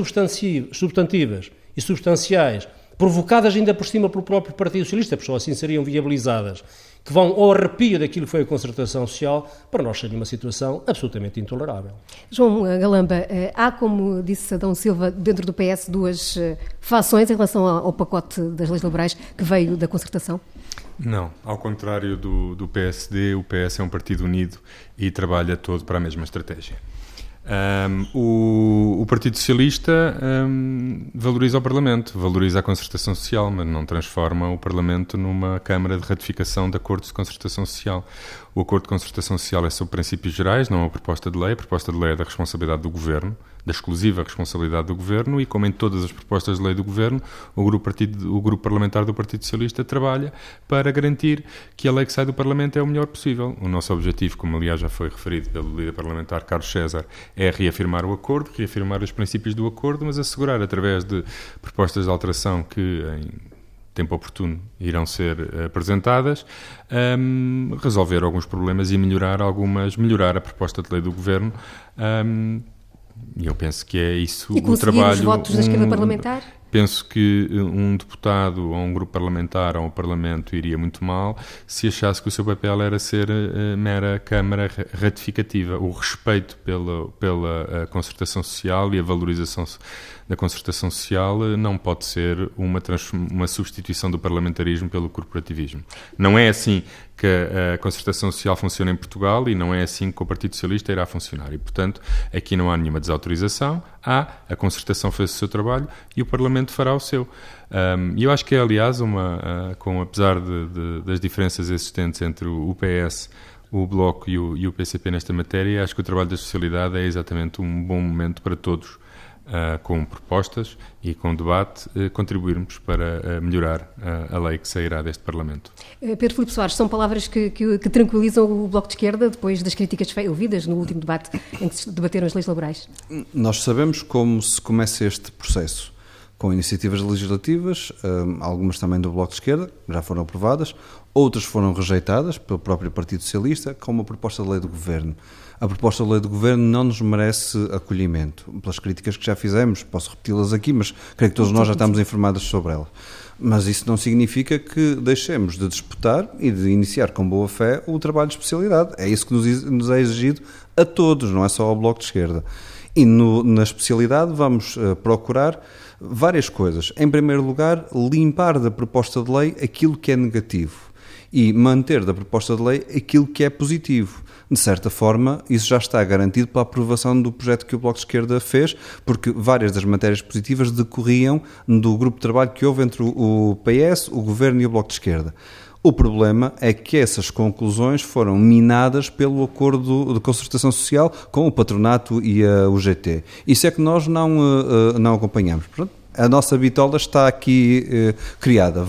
substantivas e substanciais, provocadas ainda por cima pelo próprio Partido Socialista, porque só assim seriam viabilizadas, que vão ao arrepio daquilo que foi a concertação social, para nós seria uma situação absolutamente intolerável. João Galamba, eh, há, como disse Adão Silva, dentro do PS duas eh, fações em relação ao pacote das leis laborais que veio da concertação? Não, ao contrário do, do PSD, o PS é um partido unido e trabalha todo para a mesma estratégia. Um, o, o, Partido Socialista um, valoriza o Parlamento, valoriza a concertação social, mas não transforma o Parlamento numa Câmara de ratificação de acordos de concertação social. O acordo de concertação social é sobre princípios gerais, não é uma proposta de lei. A proposta de lei é da responsabilidade do Governo, da exclusiva responsabilidade do Governo, e como em todas as propostas de lei do Governo, o grupo, partido, o grupo parlamentar do Partido Socialista trabalha para garantir que a lei que sai do Parlamento é o melhor possível. O nosso objetivo, como aliás já foi referido pelo líder parlamentar Carlos César, é reafirmar o acordo, reafirmar os princípios do acordo, mas assegurar através de propostas de alteração que em tempo oportuno, irão ser apresentadas, um, resolver alguns problemas e melhorar algumas, melhorar a proposta de lei do Governo. Um, e eu penso que é isso e o trabalho. os votos da esquerda parlamentar? Penso que um deputado ou um grupo parlamentar ou um parlamento iria muito mal se achasse que o seu papel era ser uh, mera Câmara ratificativa. O respeito pela, pela concertação social e a valorização da concertação social uh, não pode ser uma, uma substituição do parlamentarismo pelo corporativismo. Não é assim que a concertação social funciona em Portugal e não é assim que o Partido Socialista irá funcionar. E, portanto, aqui não há nenhuma desautorização, há, a concertação fez o seu trabalho e o Parlamento fará o seu. E eu acho que é, aliás, uma, uh, com, apesar de, de, das diferenças existentes entre o PS o Bloco e o, e o, PCP nesta matéria, acho que o trabalho da socialidade é exatamente um bom momento para todos uh, com propostas e com debate, uh, contribuirmos para uh, melhorar a lei que sairá deste Parlamento. Pedro Filipe Soares, são palavras que, que, que, tranquilizam o Bloco de Esquerda depois das críticas ouvidas no último debate em que se debateram as leis laborais? Nós sabemos como se começa este processo com iniciativas legislativas, algumas também do Bloco de Esquerda, já foram aprovadas, outras foram rejeitadas pelo próprio Partido Socialista, com uma proposta de lei do Governo a proposta de lei do Governo não nos merece acolhimento. Pelas críticas que já fizemos, posso repeti-las aqui, mas creio que todos nós já estamos informados sobre ela. Mas isso não significa que deixemos de disputar e de iniciar com boa fé o trabalho de especialidade. É isso que nos é exigido a todos, não é só ao Bloco de Esquerda. E no, na especialidade vamos uh, procurar várias coisas. Em primeiro lugar, limpar da proposta de lei aquilo que é negativo e manter da proposta de lei aquilo que é positivo de certa forma, isso já está garantido pela aprovação do projeto que o Bloco de Esquerda fez, porque várias das matérias positivas decorriam do grupo de trabalho que houve entre o PS, o Governo e o Bloco de Esquerda. O problema é que essas conclusões foram minadas pelo acordo de concertação social com o patronato e a UGT. Isso é que nós não, uh, não acompanhamos. Portanto, a nossa bitola está aqui eh, criada.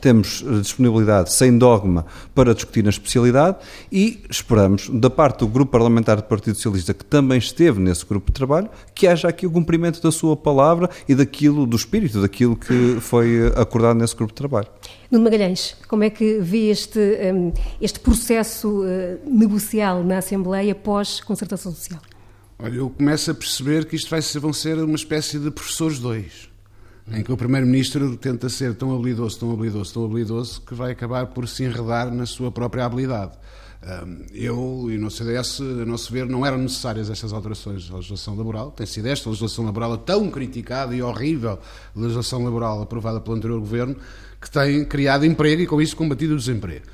Temos eh, disponibilidade sem dogma para discutir na especialidade e esperamos, da parte do Grupo Parlamentar do Partido Socialista, que também esteve nesse grupo de trabalho, que haja aqui o cumprimento da sua palavra e daquilo, do espírito, daquilo que foi eh, acordado nesse grupo de trabalho. Nuno Magalhães, como é que vê este, um, este processo uh, negocial na Assembleia pós-concertação social? Olha, eu começo a perceber que isto vai ser, vão ser uma espécie de professores dois em que o Primeiro-Ministro tenta ser tão habilidoso, tão habilidoso, tão habilidoso, que vai acabar por se enredar na sua própria habilidade. Eu e no CDS, a nosso ver, não eram necessárias estas alterações da legislação laboral. Tem sido esta legislação laboral tão criticada e horrível legislação laboral aprovada pelo anterior governo que tem criado emprego e com isso combatido o desemprego.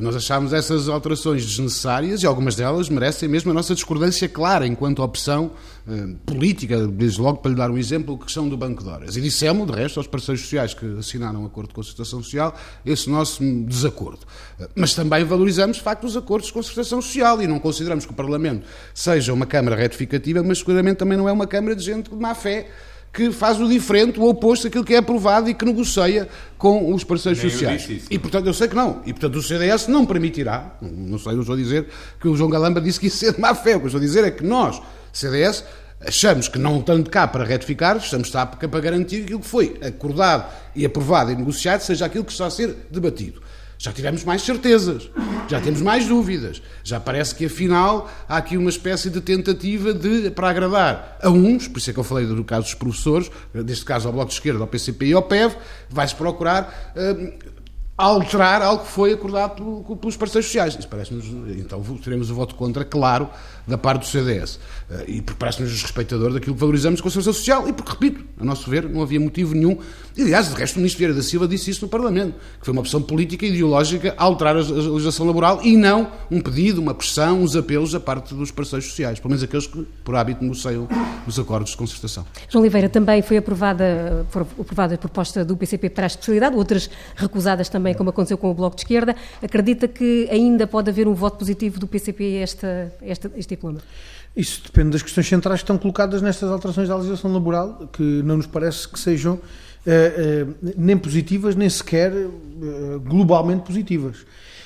Nós achámos essas alterações desnecessárias e algumas delas merecem mesmo a nossa discordância clara enquanto opção eh, política. Desde logo, para lhe dar um exemplo, a questão do Banco de Horas. E dissemos, de resto, aos parceiros sociais que assinaram o acordo de concertação social, esse nosso desacordo. Eh, mas também valorizamos, de facto, os acordos de concertação social e não consideramos que o Parlamento seja uma Câmara retificativa, mas seguramente também não é uma Câmara de gente de má fé que faz o diferente, o oposto daquilo que é aprovado e que negocia com os parceiros Nem sociais. Isso, e portanto eu sei que não. E portanto o CDS não permitirá, não sei, não estou a dizer que o João Galamba disse que isso é de má fé. O que eu estou a dizer é que nós, CDS, achamos que não estando cá para retificar, estamos cá para garantir que aquilo que foi acordado e aprovado e negociado seja aquilo que está a ser debatido já tivemos mais certezas, já temos mais dúvidas, já parece que afinal há aqui uma espécie de tentativa de, para agradar a uns, por isso é que eu falei do caso dos professores, neste caso ao Bloco de Esquerda, ao PCP e ao PEV, vai-se procurar uh, alterar algo que foi acordado pelos parceiros sociais. Isso parece-nos, então teremos o voto contra, claro, da parte do CDS. Eh, e porque parece-nos desrespeitador daquilo que valorizamos com a Constituição Social e porque, repito, a nosso ver, não havia motivo nenhum. E, aliás, de resto, o Ministro Vieira da Silva disse isso no Parlamento, que foi uma opção política e ideológica alterar a legislação laboral e não um pedido, uma pressão, uns apelos da parte dos parceiros sociais, pelo menos aqueles que, por hábito, negociam os acordos de concertação. João Oliveira, também foi aprovada, foi aprovada a proposta do PCP para a especialidade, outras recusadas também, como aconteceu com o Bloco de Esquerda. Acredita que ainda pode haver um voto positivo do PCP a esta, esta, este diploma? Isso depende das questões centrais que estão colacadas nestas alterações da legislação laboral, que não nos parece que sejam eh, eh, nem positivas, nem sequer eh, globalmente positivas.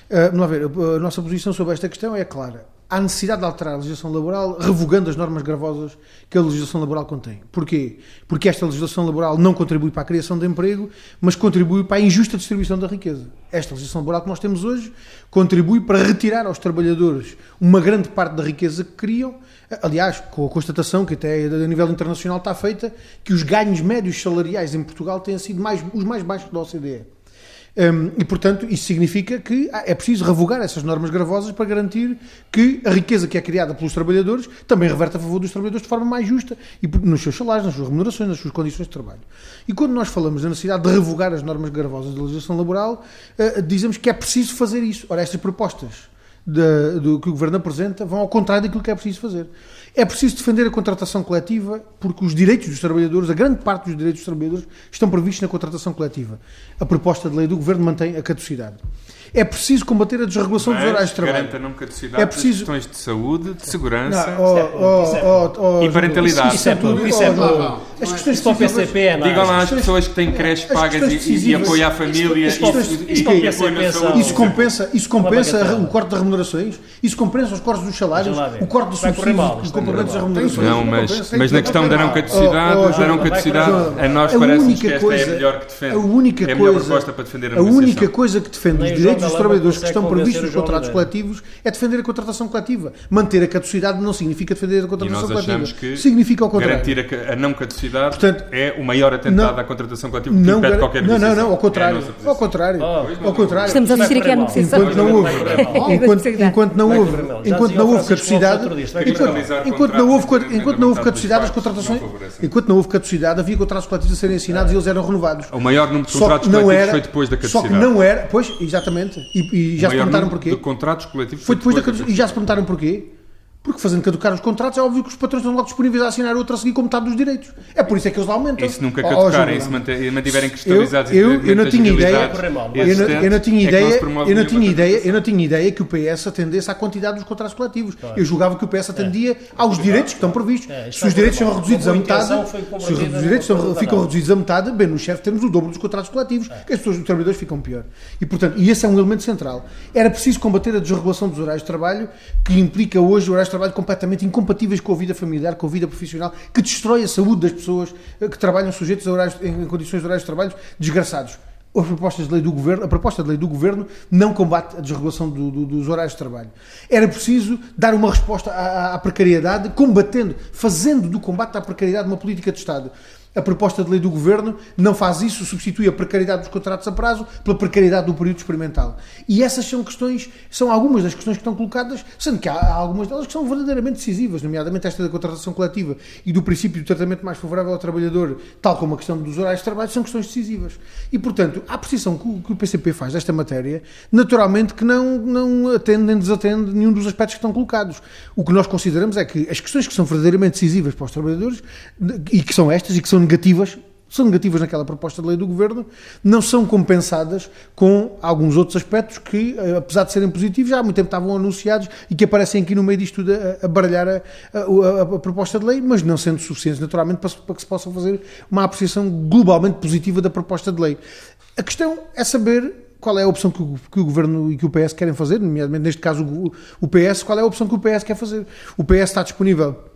Uh, vamos ver, a nossa posição sobre esta questão é clara. Há necessidade de alterar a legislação laboral, revogando as normas gravosas que a legislação laboral contém. Porquê? Porque esta legislação laboral não contribui para a criação de emprego, mas contribui para a injusta distribuição da riqueza. Esta legislação laboral que nós temos hoje contribui para retirar aos trabalhadores uma grande parte da riqueza que criam, aliás, com a constatação que até a nível internacional está feita, que os ganhos médios salariais em Portugal têm sido mais, os mais baixos da OCDE. Um, e, portanto, isso significa que é preciso revogar essas normas gravosas para garantir que a riqueza que é criada pelos trabalhadores também reverte a favor dos trabalhadores de forma mais justa e nos seus salários, nas suas remunerações, nas suas condições de trabalho. E quando nós falamos da necessidade de revogar as normas gravosas da legislação laboral, uh, dizemos que é preciso fazer isso. Ora, estas propostas do que o Governo apresenta vão ao contrário daquilo que é preciso fazer. É preciso defender a contratação coletiva porque os direitos dos trabalhadores, a grande parte dos direitos dos trabalhadores, estão previstos na contratação coletiva. A proposta de lei do Governo mantém a caducidade. É preciso combater a desregulação Mas dos horários de trabalho. garanta a não caducidade é preciso... questões de saúde, de segurança não, oh, oh, oh, e parentalidade. Isso, é tudo. Isso é tudo. As questões para o PCP é Digam lá às pessoas que têm creches pagas e, e apoio à família isso, isso compensa, isso compensa o corte das remunerações, isso compensa os cortes dos salários, o corte dos subsídios, o complemento das remunerações. Não, mas, mas na questão da não caducidade, da não caducidade, a nós parece que esta é a melhor que defende. A única é a melhor proposta para defender a A única coisa que defende os direitos trabalhadores que estão previstos nos contratos coletivos é defender a contratação coletiva. Manter a caducidade não significa defender a contratação coletiva. Significa ao contrário. Garantir a não caducidade Portanto, é o maior atentado não, à contratação coletiva que não, impede qualquer Não, não, não, ao contrário. É ao contrário. Oh, ao contrário. Estamos a assistir aqui à negociação. Enquanto não houve, enquanto, enquanto não houve, enquanto não houve caducidade, enquanto não houve, enquanto não houve caducidade, as contratações, enquanto não houve caducidade, havia contratos coletivos a serem assinados e eles eram renovados. O maior número de contratos coletivos foi depois da caducidade. Só que não era, pois, exatamente, e já se perguntaram porquê. De contratos coletivos foi depois da caducidade. E já se perguntaram porquê. Porque fazendo caducar os contratos, é óbvio que os patrões estão logo disponíveis a assinar outro a seguir com metade dos direitos. É por isso é que eles aumentam. E se nunca caducarem, oh, se mantiverem cristalizados eu, eu, eu não tinha ideia, eu não, eu não tinha ideia, eu não tinha ideia, eu não tinha ideia que o PS atendesse à quantidade dos contratos coletivos. Claro. Eu julgava que o PS atendia é. aos direitos que estão previstos. É, se os direitos são reduzidos a metade, se os direitos são, ficam reduzidos a metade, bem, no chefe temos o dobro dos contratos coletivos, é. que as pessoas, os trabalhadores ficam pior. E portanto, e esse é um elemento central. Era preciso combater a desregulação dos horários de trabalho, que implica hoje horários de trabalho completamente incompatíveis com a vida familiar, com a vida profissional, que destrói a saúde das pessoas eh, que trabalham sujeitos a horários, em condições de horários de trabalho desgraçados. As propostas de lei do governo, a proposta de lei do governo não combate a desregulação do, do, dos horários de trabalho. Era preciso dar uma resposta à, à precariedade, combatendo, fazendo do combate à precariedade uma política de Estado. A proposta de lei do Governo não faz isso, substitui a precariedade dos contratos a prazo pela precariedade do período experimental. E essas são questões, são algumas das questões que estão colocadas, sendo que há algumas delas que são verdadeiramente decisivas, nomeadamente esta da contratação coletiva e do princípio do tratamento mais favorável ao trabalhador, tal como a questão dos horários de trabalho, são questões decisivas. E, portanto, a precisão que o PCP faz desta matéria, naturalmente que não, não atende nem desatende nenhum dos aspectos que estão colocados. O que nós consideramos é que as questões que são verdadeiramente decisivas para os trabalhadores, e que são estas, e que são negativas, são negativas naquela proposta de lei do Governo, não são compensadas com alguns outros aspectos que, eh, apesar de serem positivos, já há muito tempo estavam anunciados e que aparecem aqui no meio disto tudo a, a baralhar a, a, a, proposta de lei, mas não sendo suficientes, naturalmente, para, para que se possa fazer uma apreciação globalmente positiva da proposta de lei. A questão é saber qual é a opção que o, que o, Governo e que o PS querem fazer, nomeadamente neste caso o, o PS, qual é a opção que o PS quer fazer. O PS está disponível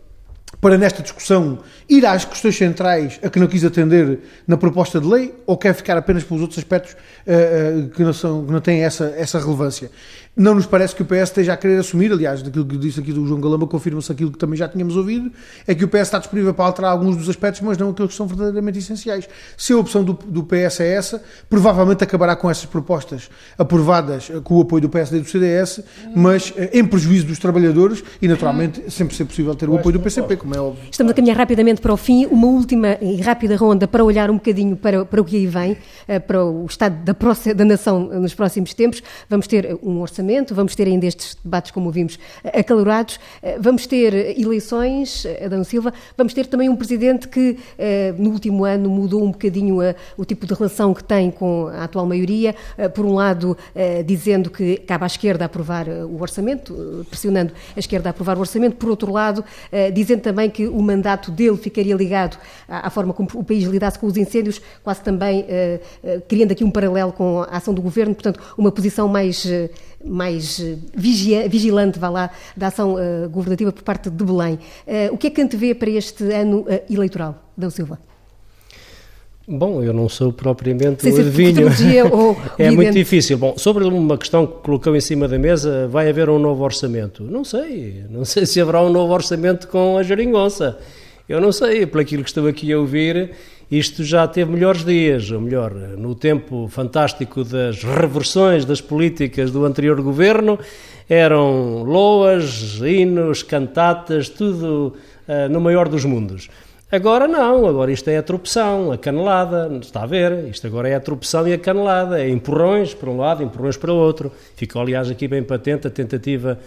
para nesta discussão ir às questões centrais a que não quis atender na proposta de lei ou quer ficar apenas pelos outros aspectos uh, uh, que, não são, que não têm essa, essa relevância? Não nos parece que o PS esteja a querer assumir, aliás, daquilo que disse aqui do João Galamba, confirma-se aquilo que também já tínhamos ouvido, é que o PS está disponível para alterar alguns dos aspectos, mas não aqueles que são verdadeiramente essenciais. Se a opção do, do PS é essa, provavelmente acabará com essas propostas aprovadas com o apoio do PSD e do CDS, mas eh, em prejuízo dos trabalhadores e, naturalmente, sempre ser possível ter o apoio do PCP, como é óbvio. Estamos a caminhar rapidamente para o fim. Uma última e rápida ronda para olhar um bocadinho para, para o que aí vem, eh, para o estado da, da nação nos próximos tempos. Vamos ter um orçamento vamos ter ainda estes debates, como ouvimos, acalorados, eh, vamos ter eleições, eh, Adão Silva, vamos ter também um presidente que eh, no último ano mudou um bocadinho o tipo de relação que tem com a atual maioria, por um lado dizendo que cabe à esquerda aprovar o orçamento, pressionando a esquerda a aprovar o orçamento, por outro lado dizendo também que o mandato dele ficaria ligado à, à forma como o país lidasse com os incêndios, quase também uh, criando aqui um paralelo com a ação do governo, portanto, uma posição mais, mais vigia, vigilante, vá lá, da ação governativa por parte de Belém. o que é que antevê para este ano eleitoral, Dão Silva? Bom, eu não sou propriamente o adivinho. Ou é muito difícil. Bom, sobre uma questão que colocou em cima da mesa, vai haver um novo orçamento? Não sei. Não sei se haverá um novo orçamento com a geringonça. Eu não sei. Pelo aquilo que estou aqui a ouvir, isto já teve melhores dias. Ou melhor, no tempo fantástico das reversões das políticas do anterior governo, eram loas, hinos, cantatas, tudo uh, no maior dos mundos. Agora não, agora isto é a tropeção, a canelada, está a ver? Isto agora é a tropeção e a canelada, é empurrões para um lado, empurrões para o outro. Ficou, aliás, aqui bem patente a tentativa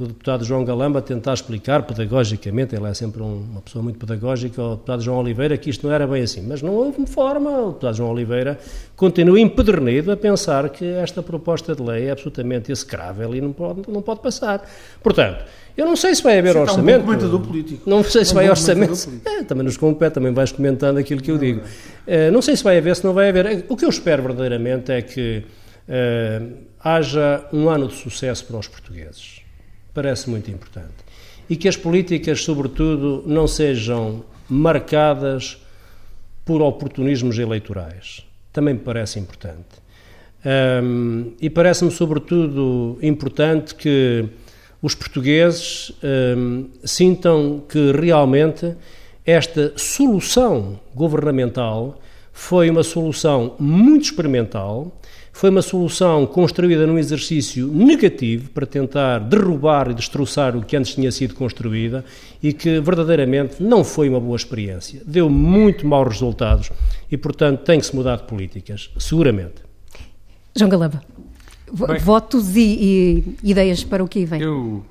do deputado João Galamba tentar explicar pedagogicamente, ele é sempre um, uma pessoa muito pedagógica, ao deputado João Oliveira, que isto não era bem assim. Mas não houve forma, o deputado João Oliveira continua empedernido a pensar que esta proposta de lei é absolutamente execrável e não pode, não pode passar. Portanto, eu não sei se vai haver Você orçamento. um comentador político. Não sei se é um vai orçamento. É, também nos compete, também vais comentando aquilo que eu digo. É, não sei se vai haver, se não vai haver. O que eu espero verdadeiramente é que é, haja um ano de sucesso para os portugueses. Parece muito importante. E que as políticas, sobretudo, não sejam marcadas por oportunismos eleitorais. Também me parece importante. Um, e parece-me, sobretudo, importante que os portugueses hum, sintam que realmente esta solução governamental foi uma solução muito experimental, foi uma solução construída num exercício negativo para tentar derrubar e destroçar o que antes tinha sido construída e que verdadeiramente não foi uma boa experiência. Deu muito maus resultados e, portanto, tem que se mudar de políticas, seguramente. João Galamba. Bem, votos e, e, ideias para o que vem? Eu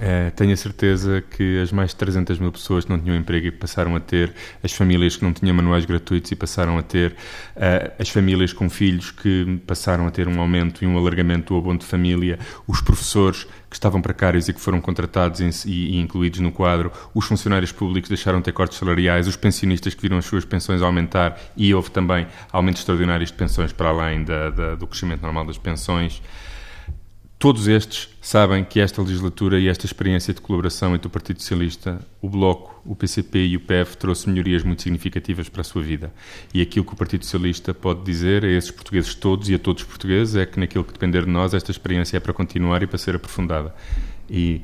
é, tenho a certeza que as mais de 300 mil pessoas que não tinham emprego e passaram a ter, as famílias que não tinham manuais gratuitos e passaram a ter, uh, as famílias com filhos que passaram a ter um aumento e um alargamento do abono de família, os professores que estavam precários e que foram contratados e, e, incluídos no quadro, os funcionários públicos deixaram de ter cortes salariais, os pensionistas que viram as suas pensões aumentar e houve também aumentos extraordinários de pensões para além da, da, do crescimento normal das pensões. Todos estes sabem que esta legislatura e esta experiência de colaboração entre o Partido Socialista, o Bloco, o PCP e o PF trouxe melhorias muito significativas para a sua vida. E aquilo que o Partido Socialista pode dizer a esses portugueses todos e a todos os portugueses é que naquilo que depender de nós, esta experiência é para continuar e para ser aprofundada. E,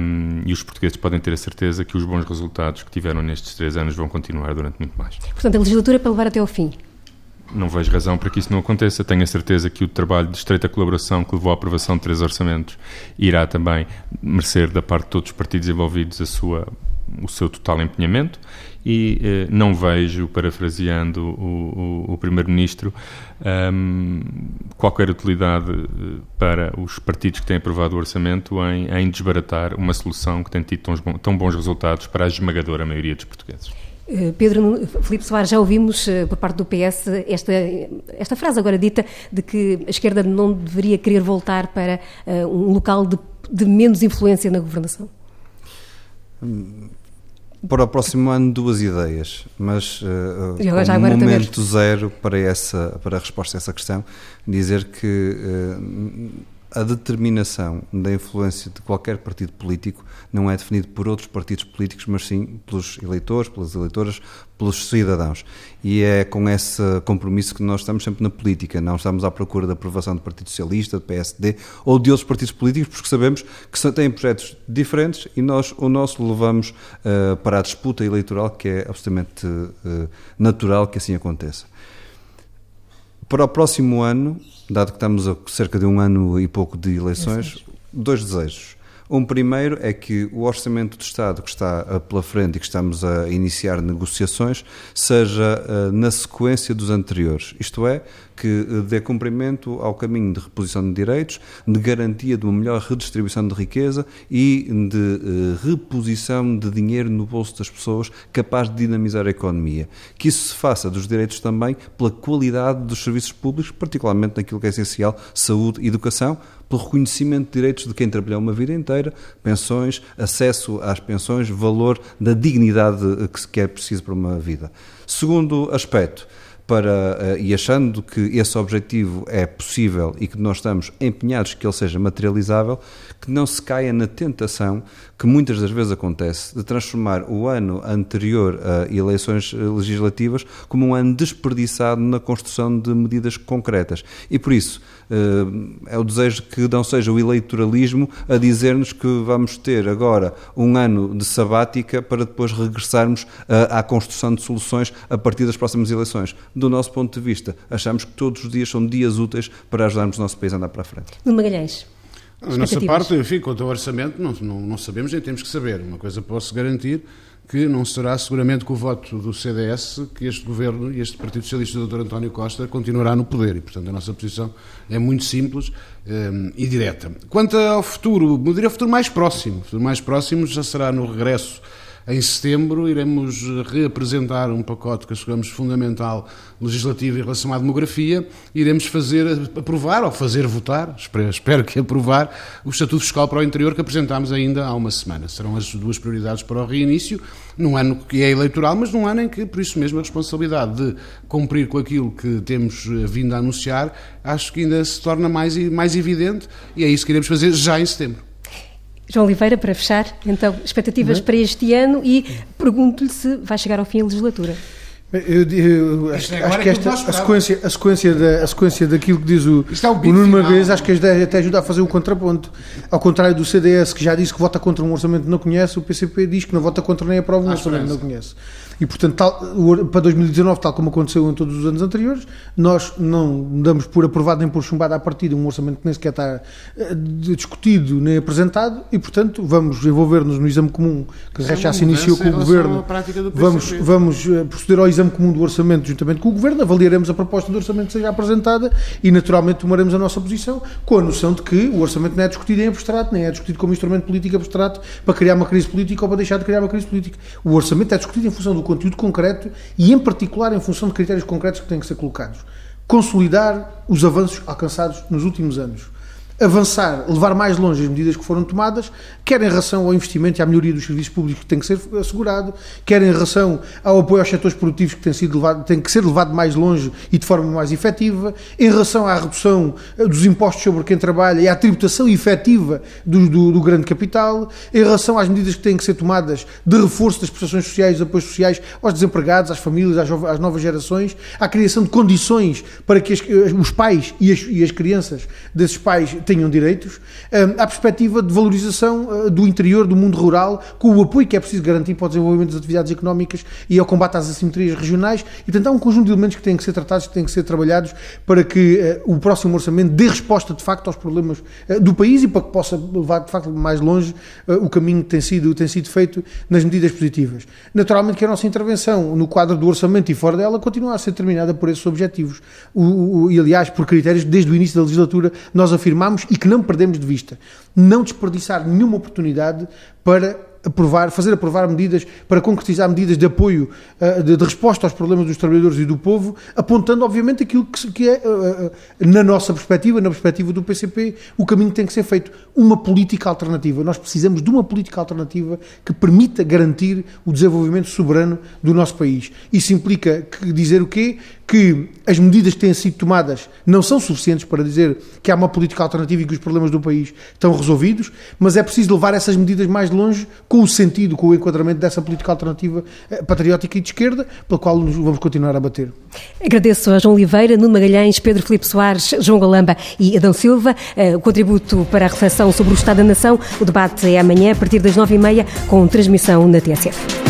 um, e os portugueses podem ter a certeza que os bons resultados que tiveram nestes três anos vão continuar durante muito mais. Portanto, a legislatura é para levar até ao fim não vejo razão para que isso não aconteça. Tenho a certeza que o trabalho de estreita colaboração que levou à aprovação de três orçamentos irá também merecer da parte de todos os partidos envolvidos a sua, o seu total empenhamento e eh, não vejo, parafraseando o, o, o Primeiro-Ministro, um, qualquer utilidade eh, para os partidos que têm aprovado o orçamento em, em desbaratar uma solução que tem tido tão, tão bons resultados para a esmagadora maioria dos portugueses. Eh, Pedro Filipe Soares, já ouvimos eh, por parte do PS esta, esta frase agora dita de que a esquerda não deveria querer voltar para uh, um local de, de, menos influência na governação? Para o próximo ano, duas ideias, mas uh, um momento zero para, essa, para a resposta a essa questão, dizer que uh, a determinação da influência de qualquer partido político não é definido por outros partidos políticos, mas sim pelos eleitores, pelas eleitoras, pelos cidadãos. E é com esse compromisso que nós estamos sempre na política. Não estamos à procura da aprovação do Partido Socialista, do PSD ou de outros partidos políticos, porque sabemos que têm projetos diferentes e nós o nosso levamos uh, para a disputa eleitoral, que é absolutamente uh, natural que assim aconteça. Para o próximo ano, dado que estamos a cerca de um ano e pouco de eleições, dois desejos. Um primeiro é que o Orçamento do Estado que está eh, pela frente e que estamos a iniciar negociações seja uh, na sequência dos anteriores, isto é, que uh, dê cumprimento ao caminho de reposição de direitos, de garantia de uma melhor redistribuição de riqueza e de reposição de dinheiro no bolso das pessoas capaz de dinamizar a economia. Que isso se faça dos direitos também pela qualidade dos serviços públicos, particularmente naquilo que é essencial, saúde e educação, pelo reconhecimento de direitos de quem trabalhou uma vida inteira, pensões, acesso às pensões, valor da dignidade que é preciso para uma vida. Segundo aspecto, para, eh, e achando que esse objetivo é possível e que nós estamos empenhados que ele seja materializável, que não se caia na tentação que muitas das vezes acontece de transformar o ano anterior a eleições legislativas como um ano desperdiçado na construção de medidas concretas. E por isso eh, é o desejo que não seja o eleitoralismo a dizer-nos que vamos ter agora um ano de sabática para depois regressarmos à construção de soluções a partir das próximas eleições. Do nosso ponto de vista, achamos que todos os dias são dias úteis para ajudarmos o nosso país a andar para a frente. No Magalhães. A nossa parte, enfim, quanto ao orçamento, não, não, não sabemos nem temos que saber. Uma coisa posso garantir que não será seguramente com o voto do CDS que este governo e este Partido Socialista do Dr. António Costa continuará no poder e, portanto, a nossa posição é muito simples um, eh, e direta. Quanto ao futuro, eu diria o futuro mais próximo. O futuro mais próximo já será no regresso em setembro iremos reapresentar um pacote que achamos fundamental legislativo em relação à demografia. Iremos fazer, aprovar ou fazer votar, espero, espero que aprovar, o Estatuto Fiscal para o Interior que apresentámos ainda há uma semana. Serão as duas prioridades para o reinício, num ano que é eleitoral, mas num ano em que, por isso mesmo, a responsabilidade de cumprir com aquilo que temos vindo a anunciar, acho que ainda se torna mais, mais evidente e é isso que iremos fazer já em setembro. João Oliveira, para fechar, então, expectativas para este ano e pergunto-lhe se vai chegar ao fim a legislatura. Eu, eu acho, é acho, que esta, a, sequência, a, sequência da, a sequência daquilo que diz o, é o, o Nuno Marguês, acho que até ajuda a fazer o contraponto. Ao contrário do CDS, que já disse que vota contra um orçamento que não conhece, o PCP diz que não vota contra nem aprova um orçamento que não conhece. E, portanto, tal, para 2019, tal como aconteceu em todos os anos anteriores, nós não damos por aprovado nem por chumbado à partida um orçamento que nem sequer está uh, discutido nem apresentado e, portanto, vamos envolver-nos no exame comum que é já se iniciou com o Governo. Vamos, vamos uh, proceder ao exame comum do orçamento juntamente com o Governo, avaliaremos a proposta do orçamento que seja apresentada e, naturalmente, tomaremos a nossa posição com a noção de que o orçamento não é discutido em abstrato, nem é discutido como instrumento político abstrato para criar uma crise política ou para deixar de criar uma crise política. O orçamento é discutido em função do conteúdo concreto e, em particular, em função de critérios concretos que têm que ser colocados. Consolidar os avanços alcançados nos últimos anos avançar, levar mais longe as medidas que foram tomadas, quer em relação ao investimento e à melhoria dos serviços públicos que tem que ser assegurado, quer em relação ao apoio aos setores produtivos que tem, sido levado, tem que ser levado mais longe e de forma mais efetiva, em relação à redução eh, dos impostos sobre quem trabalha e à tributação efetiva do, do, do grande capital, em relação às medidas que têm que ser tomadas de reforço das prestações sociais e apoios sociais aos desempregados, às famílias, às, às novas gerações, à criação de condições para que as, os pais e as, e as crianças desses pais tenham direitos, hum, à perspectiva de valorização uh, do interior, do mundo rural, com o apoio que é preciso garantir para o desenvolvimento das atividades económicas e ao combate às assimetrias regionais. E, portanto, há um conjunto de elementos que têm que ser tratados, que têm que ser trabalhados para que uh, o próximo orçamento dê resposta, de facto, aos problemas do país e para que possa levar, de facto, mais longe o caminho que tem sido, tem sido feito nas medidas positivas. Naturalmente que a nossa intervenção no quadro do orçamento e fora dela continua a ser determinada por esses objetivos. O, o, e, aliás, por critérios que desde o início da legislatura nós afirmámos e que não perdemos de vista. Não desperdiçar nenhuma oportunidade para aprovar, fazer aprovar medidas para concretizar medidas de apoio, uh, de, resposta aos problemas dos trabalhadores e do povo, apontando obviamente aquilo que, é, uh, na nossa perspectiva, na perspectiva do PCP, o caminho que tem que ser feito. Uma política alternativa. Nós precisamos de uma política alternativa que permita garantir o desenvolvimento soberano do nosso país. Isso implica dizer o quê? Que as medidas que têm sido tomadas não são suficientes para dizer que há uma política alternativa e que os problemas do país estão resolvidos, mas é preciso levar essas medidas mais longe com o sentido, com o enquadramento dessa política alternativa eh, patriótica e de esquerda, pela qual nos vamos continuar a bater. Agradeço a João Oliveira, Nuno Magalhães, Pedro Filipe Soares, João Galamba e Adão Silva eh, o contributo para a reflexão sobre o Estado da Nação. O debate é amanhã, a partir das nove e meia, com transmissão na TSF.